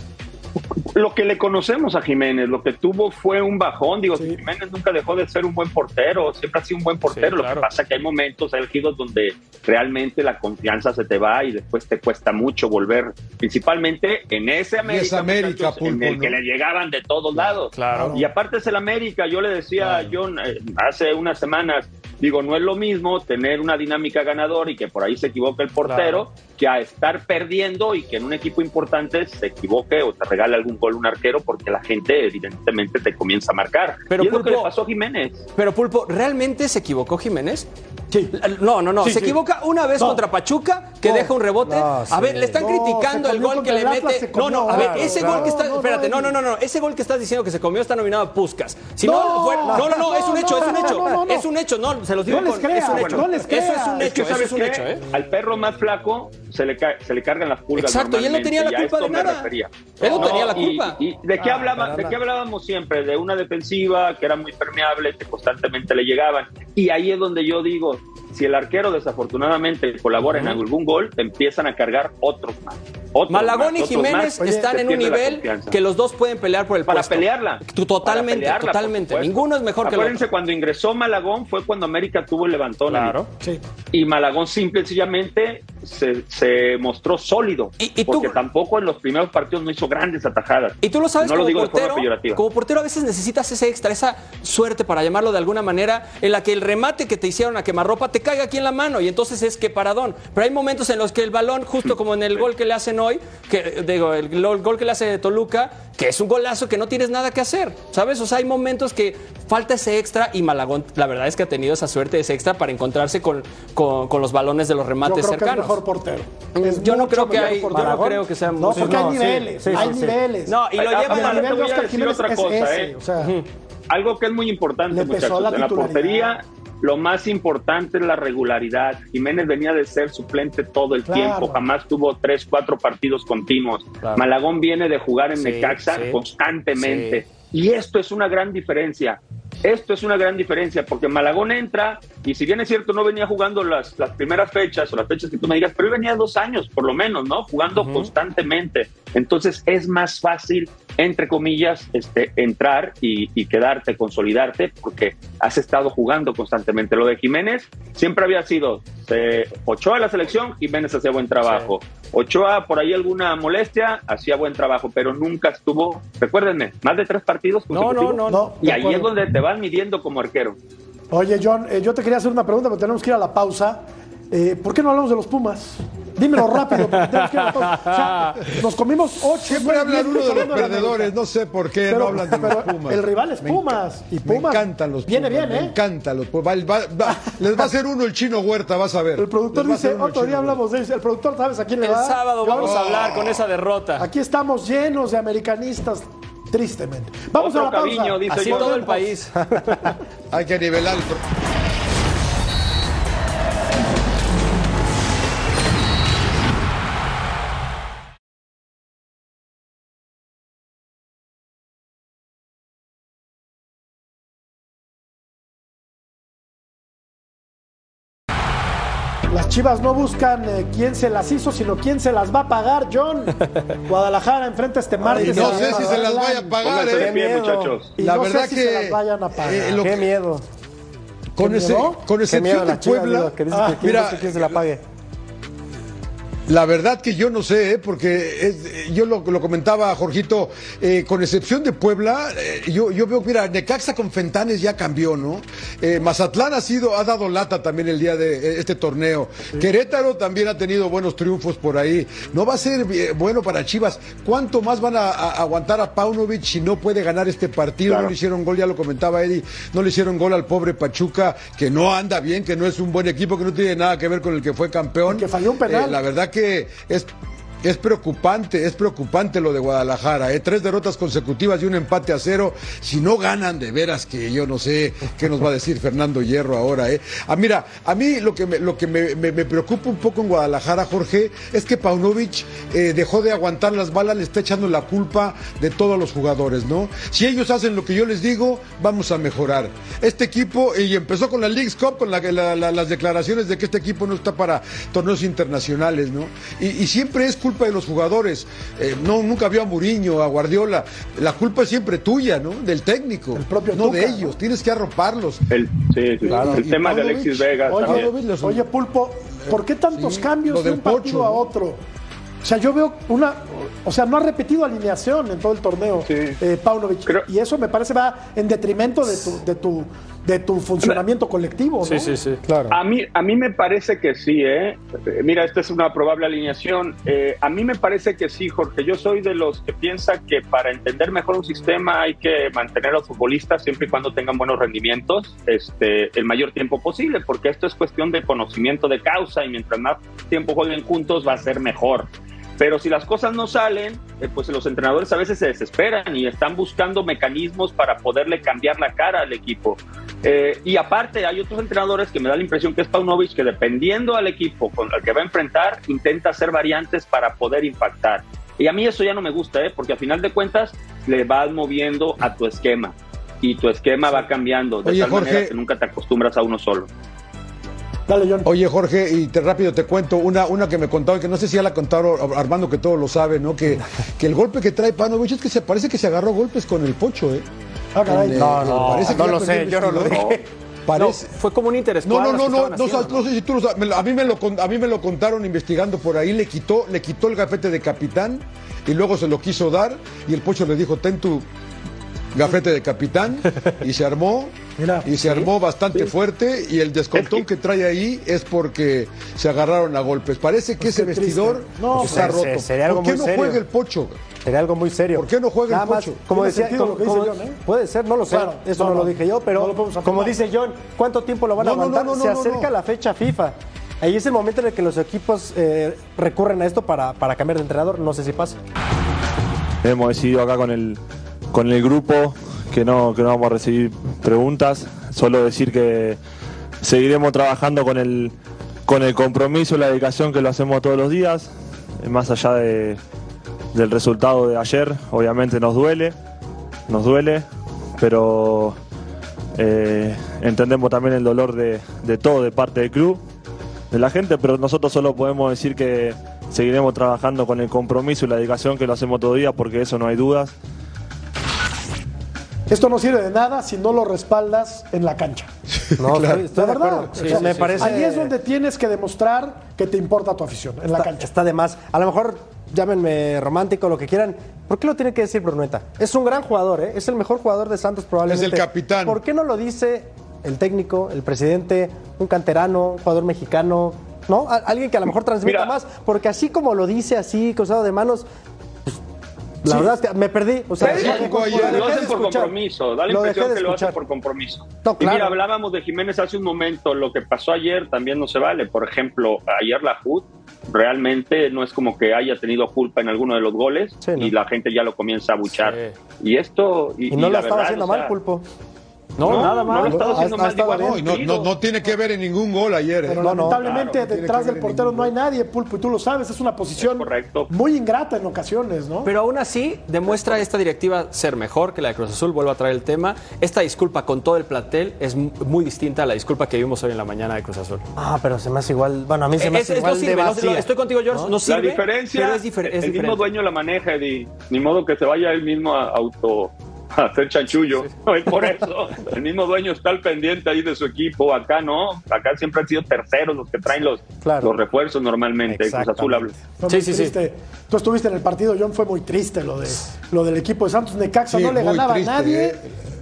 Lo que le conocemos a Jiménez, lo que tuvo fue un bajón. Digo, Jiménez nunca dejó de ser un buen portero, siempre ha sido un buen portero. Sí, Lo que pasa es que hay momentos, hay giros donde realmente la confianza se te va y después te cuesta mucho volver, principalmente en ese América, es América, muchachos, en el que le llegaban de todos lados. claro. Y aparte es el América, yo le decía a John eh, hace unas semanas, digo, no es lo mismo tener una dinámica ganadora y que por ahí se equivoque el portero, que a estar perdiendo y que en un equipo importante se equivoque o te regale algún gol un arquero porque la gente evidentemente te comienza a marcar. Pero, y es lo que Pulpo- le pasó a Jiménez. Pero Pulpo, ¿realmente se equivocó Jiménez? Sí. No, no, no. Sí, se sí. equivoca una vez No. contra Pachuca, que No. deja un rebote. No, a ver, le están No, criticando el gol que le mete. No, no, a ver, Claro, ese claro. gol que está. No, no, espérate, no, no, no, no, no. Ese gol que estás diciendo que se comió está nominado a Puscas. Si no, No, fue- no, no, no, es un no, hecho, es un no, hecho. no, no, no. Es un hecho, no, se los digo No les crea, es un bueno, hecho. no les Eso crea. es un Es hecho, que eso sabes es un qué? hecho, ¿eh? al perro más flaco se le, cae- se le cargan las pulgas. Exacto, y él no tenía la culpa de nada. refería. Él no tenía la y- culpa. Y, de qué Ah, hablaba- de qué hablábamos siempre? De una defensiva que era muy permeable, que constantemente le llegaban. Y ahí es donde yo digo, si el arquero desafortunadamente colabora en algún gol, te empiezan a cargar otros más. Otros Malagón más, y Jiménez están en un nivel que los dos pueden pelear por el para puesto. pelearla. Tú, Totalmente, Para pelearla, totalmente. supuesto. Ninguno es mejor que el Acuérdense, otro. cuando ingresó Malagón fue cuando América tuvo el levantón. Claro. Sí. Y Malagón simple y sencillamente se, se mostró sólido. Y- y tú- porque tampoco en los primeros partidos no hizo grandes atajadas. Y tú lo sabes no como lo digo de portero. forma peyorativa. como portero a veces necesitas ese extra, esa suerte para llamarlo de alguna manera, en la que el remate que te hicieron a quemarropa te caiga aquí en la mano y entonces es que paradón. Pero hay momentos en los que el balón, justo como en el gol que le hacen hoy, que digo, el, gol- gol que le hace Toluca, que es un golazo que no tienes nada que hacer, ¿sabes? O sea, hay momentos que falta ese extra y Malagón, la verdad es que ha tenido esa suerte, ese extra para encontrarse con, con- con los balones de los Yo remates creo que es cercanos. mejor portero. Es Yo no creo que hay, yo portero. no creo que sea No, porque hay no, niveles, sí, sí, hay sí. niveles. No, y lo nivel te de voy a decir Jiménez otra es cosa, ese. ¿eh? O sea, Algo que es muy importante, Le pesó muchachos. la en la portería, lo más importante es la regularidad. Jiménez venía de ser suplente todo el Claro. tiempo, jamás tuvo tres, cuatro partidos continuos. Malagón viene de jugar en Sí, Necaxa sí. constantemente. Y esto es una gran diferencia. Esto es una gran diferencia porque Malagón entra y si bien es cierto no venía jugando las, las primeras fechas o las fechas que tú me digas, pero venía dos años por lo menos, ¿no? Jugando constantemente. Entonces es más fácil, entre comillas, este, entrar y, y quedarte, consolidarte porque has estado jugando constantemente. Lo de Jiménez siempre había sido eh, Ochoa a la selección, Jiménez hacía buen trabajo. Ochoa por ahí alguna molestia, hacía buen trabajo, pero nunca estuvo, recuérdenme, más de tres partidos No, no, consecutivos. no, no. Y ahí acuerdo. es donde te van midiendo como arquero. Oye, John, eh, yo te quería hacer una pregunta, pero tenemos que ir a la pausa. Eh, ¿Por qué no hablamos de los Pumas? Dímelo rápido, porque tenemos que ir a pausa. O sea, nos comimos ocho. Siempre hablan uno de los perdedores, no sé por qué Pero- no hablan de los Pumas. el rival es Me Pumas, y Pumas me encantan los Pumas. viene bien, Me ¿eh? encantan los Pumas. Va- va- va- les va a hacer uno el chino Huerta, vas a ver. El productor dice, el otro día hablamos de eso. El productor, ¿sabes a quién le El va? sábado Yo- vamos a hablar con esa derrota. Aquí estamos llenos de americanistas, tristemente. Vamos Otro a la pausa. Caviño, dice Así todo el país. Hay que nivelar Chivas no buscan eh, quién se las hizo, sino quién se las va a pagar, John. [laughs] Guadalajara enfrenta este martes. no a sé si se las vaya a pagar, eh. pie, miedo. muchachos. Y La no verdad sé si se las vayan a pagar. eh, Qué miedo. Con, ¿Qué ese- miedo? con Qué excepción miedo de Chivas, Puebla, digo, que dice Ah, que mira, no sé quién se la pague. La verdad que yo no sé, ¿eh? porque es- yo lo, lo comentaba Jorgito, eh, con excepción de Puebla, eh, yo, yo veo, mira, Necaxa con Fentanes ya cambió, ¿no? Mazatlán ha sido, ha dado lata también el día de este torneo. Querétaro también ha tenido buenos triunfos por ahí. No va a ser bueno para Chivas. ¿Cuánto más van a, a- aguantar a Paunovic si no puede ganar este partido? Claro. No le hicieron gol, ya lo comentaba Eddie, no le hicieron gol al pobre Pachuca, que no anda bien, que no es un buen equipo, que no tiene nada que ver con el que fue campeón. Que falló un penal. La verdad que es, es preocupante, es preocupante lo de Guadalajara. ¿eh? Tres derrotas consecutivas y un empate a cero. Si no ganan, de veras que yo no sé qué nos va a decir Fernando Hierro ahora. ¿eh? Ah, mira, a mí lo que, me, lo que me, me- preocupa un poco en Guadalajara, Jorge, es que Paunovic eh, dejó de aguantar las balas, le está echando la culpa de todos los jugadores, ¿no? Si ellos hacen lo que yo les digo, vamos a mejorar. Este equipo, y empezó con la League's Cup, con la- la- la- las declaraciones de que este equipo no está para torneos internacionales, ¿no? Y, y siempre es culpa de los jugadores. Eh, no, nunca vio a Muriño, a Guardiola. La culpa es siempre tuya, ¿no? Del técnico. propio no Tuca, de ¿no? ellos. Tienes que arroparlos. El, sí, sí. Claro. el tema de Alexis Vega Oye, oye, Pulpo, ¿por qué tantos Sí, cambios de un partido Pocho, a ¿no? otro? O sea, yo veo una. O sea, no ha repetido alineación en todo el torneo, Sí. eh, Paunovic. Creo- Y eso me parece va en detrimento de tu, de tu, de tu funcionamiento colectivo, ¿no? Sí, sí, sí. Claro. A mí, a mí me parece que sí, ¿eh? Eh, Mira, esta es una probable alineación. Eh, a mí me parece que sí, Jorge. Yo soy de los que piensa que para entender mejor un sistema hay que mantener a los futbolistas siempre y cuando tengan buenos rendimientos este, el mayor tiempo posible, porque esto es cuestión de conocimiento de causa y mientras más tiempo jueguen juntos va a ser mejor. Pero si las cosas no salen, eh, pues los entrenadores a veces se desesperan y están buscando mecanismos para poderle cambiar la cara al equipo. Eh, y aparte hay otros entrenadores que me da la impresión que es Paunovic, que dependiendo al equipo con el que va a enfrentar, intenta hacer variantes para poder impactar. Y a mí eso ya no me gusta, ¿eh? porque a final de cuentas le vas moviendo a tu esquema y tu esquema va cambiando de Oye, tal Jorge. manera que nunca te acostumbras a uno solo. Dale, John. Oye, Jorge, y te rápido te cuento una, una que me contaron, que no sé si ya la contaron Armando, que todo lo sabe, ¿no? Que, que el golpe que trae Panovich es que se parece que se agarró golpes con el pocho, ¿eh? Ah, caray. No, no, parece que no lo sé, yo no lo dije. Parece. Fue como un No, interescuadras no, no, no, no, haciendo, no sé si tú lo sabes. A mí me lo a mí me lo contaron investigando por ahí, le quitó, le quitó el gafete de capitán y luego se lo quiso dar y el pocho le dijo, "Ten tu gafete de capitán" y se armó. Mira, y se armó bastante fuerte y el descontón que trae ahí es porque se agarraron a golpes. Parece que ese Pues qué vestidor. No, está pues, roto. sería algo ¿Por qué muy no serio. juega el pocho? Sería algo muy serio. ¿Por qué no juega el más, Pocho? Como decía, sentido como- lo que dice como- John, ¿eh? puede ser, no lo sé. Claro, Eso no, no, lo dije yo, pero No como dice John, ¿cuánto tiempo lo van a aguantar? no, no, Se no, acerca no. la fecha FIFA. Ahí es el momento en el que los equipos eh, recurren a esto para, para cambiar de entrenador. No sé si pasa. Hemos decidido acá con el, con el grupo que no, que no vamos a recibir preguntas, solo decir que seguiremos trabajando con el, con el compromiso y la dedicación que lo hacemos todos los días, más allá de- del resultado de ayer, obviamente nos duele, nos duele, pero eh, entendemos también el dolor de, de todo, de parte del club, de la gente, pero nosotros solo podemos decir que seguiremos trabajando con el compromiso y la dedicación que lo hacemos todos los días, porque eso no hay dudas. Esto no sirve de nada si no lo respaldas en la cancha. [laughs] No, estoy, estoy La de verdad. acuerdo. O Sí, sea, me parece. Ahí es donde tienes que demostrar que te importa tu afición, en la cancha. está de más. A lo mejor llámenme romántico, lo que quieran. ¿Por qué lo tiene que decir Bruneta? Es un gran jugador, ¿eh? es el mejor jugador de Santos probablemente. Es el capitán. ¿Por qué no lo dice el técnico, el presidente, un canterano, un jugador mexicano? ¿No? Alguien que a lo mejor transmita Mira. más. Porque así como lo dice, así, cruzado de manos. La Sí. verdad es que me perdí. O sea, Sí, lo lo Lo hacen por compromiso, da la Lo impresión de que lo hacen por compromiso. No, Y mira, hablábamos de Jiménez hace un momento, lo que pasó ayer también no se vale. Por ejemplo, ayer la HUD realmente no es como que haya tenido culpa en alguno de los goles Sí, ¿no? y la gente ya lo comienza a buchar. Y esto... Y, Y no y la estaba verdad, haciendo o sea, mal, Pulpo. No, nada No lo mal. ha estado haciendo ha mal. estado digo, bien. No, no, no, no tiene que ver en ningún gol ayer. ¿eh? Pero lamentablemente claro, detrás del portero no hay nadie, Pulpo, y tú lo sabes, es una posición correcto. muy ingrata en ocasiones, ¿no? Pero aún así demuestra esta directiva ser mejor que la de Cruz Azul. Vuelvo a traer el tema. Esta disculpa con todo el plantel es muy distinta a la disculpa que vimos hoy en la mañana de Cruz Azul. Ah, pero se me hace igual. Bueno, a mí se me Es, hace es- igual de sirve, no- vacía. estoy contigo, George. No, La sirve. diferencia, pero es, difer- es el diferente. mismo dueño la maneja, Eddie. Ni modo que se vaya él mismo a auto [laughs] a hacer chanchullo. [laughs] Es por eso. El mismo dueño está al pendiente ahí de su equipo. Acá no. Acá siempre han sido terceros los que traen los, Claro. los refuerzos normalmente. Cruz Azul habla. Sí, sí, sí. Tú estuviste en el partido, John, fue muy triste lo, de, lo del equipo de Santos. Necaxa Sí, no le ganaba triste, a nadie ¿eh?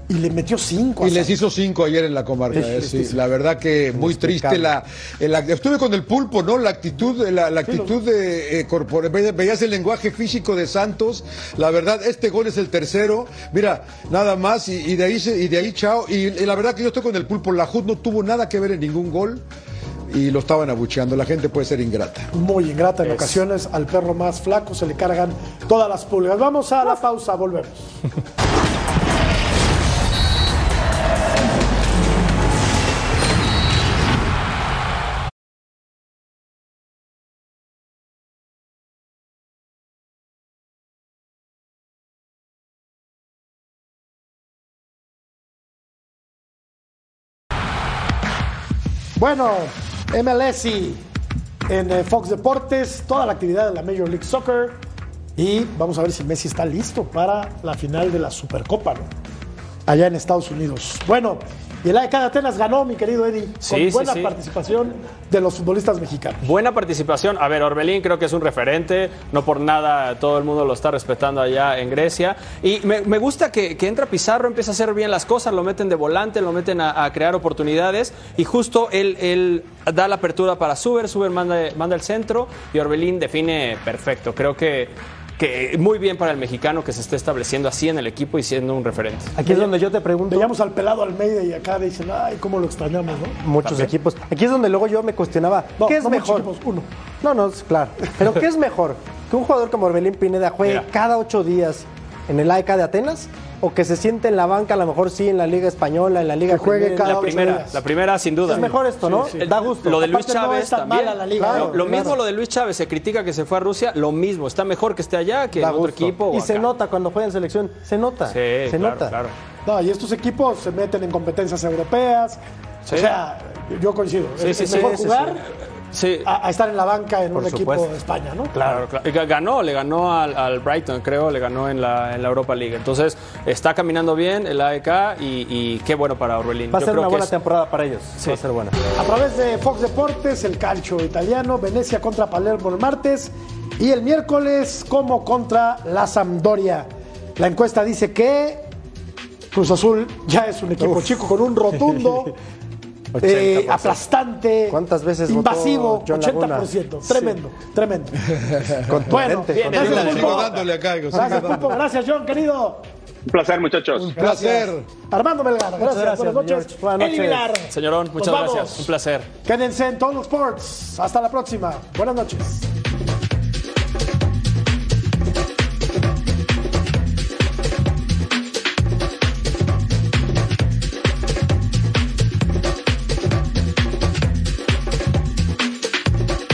Y le metió cinco. Y les hizo cinco ayer en la comarca. eh, sí. La verdad que muy triste la, la- Estuve con el pulpo, ¿no? La actitud, la, la actitud de eh, corpore- ve- Veías el lenguaje físico de Santos. La verdad, este gol es el tercero. Mira, nada más. Y, y de ahí y de ahí chao. Y, y la verdad que yo estoy con el pulpo. La HUD no tuvo nada que ver en ningún gol. Y lo estaban abucheando. La gente puede ser ingrata. Muy ingrata en ocasiones. Al perro más flaco se le cargan todas las pulgas. Vamos a la pausa, volvemos. [laughs] Bueno, MLS en eh, Fox Deportes, toda la actividad de la Major League Soccer. Y vamos a ver si Messi está listo para la final de la Supercopa, ¿no? Allá en Estados Unidos. Bueno, y el AEK de Atenas ganó, mi querido Eddie, Sí, con sí, buena sí. participación de los futbolistas mexicanos. Buena participación. A ver, Orbelín creo que es un referente. No por nada todo el mundo lo está respetando allá en Grecia. Y me, me gusta que, que entra Pizarro, empieza a hacer bien las cosas, lo meten de volante, lo meten a, a crear oportunidades. Y justo él, él da la apertura para Suber, Suber manda, manda el centro y Orbelín define perfecto. Creo que, que muy bien para el mexicano que se esté estableciendo así en el equipo y siendo un referente. Aquí es donde yo te pregunto. Veíamos al pelado Almeida y acá dicen, ay, cómo lo extrañamos, ¿no? Muchos También. equipos. Aquí es donde luego yo me cuestionaba, No, ¿qué es no mejor? equipos, uno. No, no, claro. Pero ¿qué es mejor? ¿Que un jugador como Orbelín Pineda juegue Mira. cada ocho días en el AEK de Atenas? ¿O que se siente en la banca, a lo mejor sí, en la Liga Española, en la Liga Que juegue Premier? cada La primera, días. la primera sin duda. Es mejor esto, ¿no? Sí, sí. Da gusto. Lo de Luis Aparte, no Chávez tan también. mala la liga, Claro, lo, lo claro. mismo lo de Luis Chávez, se critica que se fue a Rusia, lo mismo, está mejor que esté allá que Da en otro gusto. equipo. o Y se nota cuando juega en selección. Se nota. Sí, se claro, nota. claro. No, y estos equipos se meten en competencias europeas. Sí. O sea, yo coincido. Sí, es, sí, es sí, mejor sí, jugar Sí. A, a estar en la banca en Por un supuesto. equipo de España, ¿no? Claro, claro. Ganó, le ganó al, al Brighton, creo, le ganó en la, en la Europa League. Entonces, está caminando bien el AEK y, y qué bueno para Orbelín. Va a Yo ser creo una buena es- temporada para ellos. Sí. Va a ser buena. A través de Fox Deportes, el calcio italiano, Venecia contra Palermo el martes y el miércoles como contra la Sampdoria. La encuesta dice que Cruz Azul ya es un equipo Uf. chico con un rotundo, [laughs] eh, 80%. aplastante, ¿Cuántas veces votó invasivo, Laguna? 80%. Tremendo, tremendo. [laughs] Contundente, Bueno, gracias, Sigo, Pulpo. sigo dándole acá. sigo Gracias, dándole. Pulpo. Gracias, John, querido. Un placer, muchachos. Un placer. Armando Melgar, gracias. gracias, Buenas noches. Buenas noches. Señorón, muchas gracias. Un placer. Quédense en todos los sports. Hasta la próxima. Buenas noches.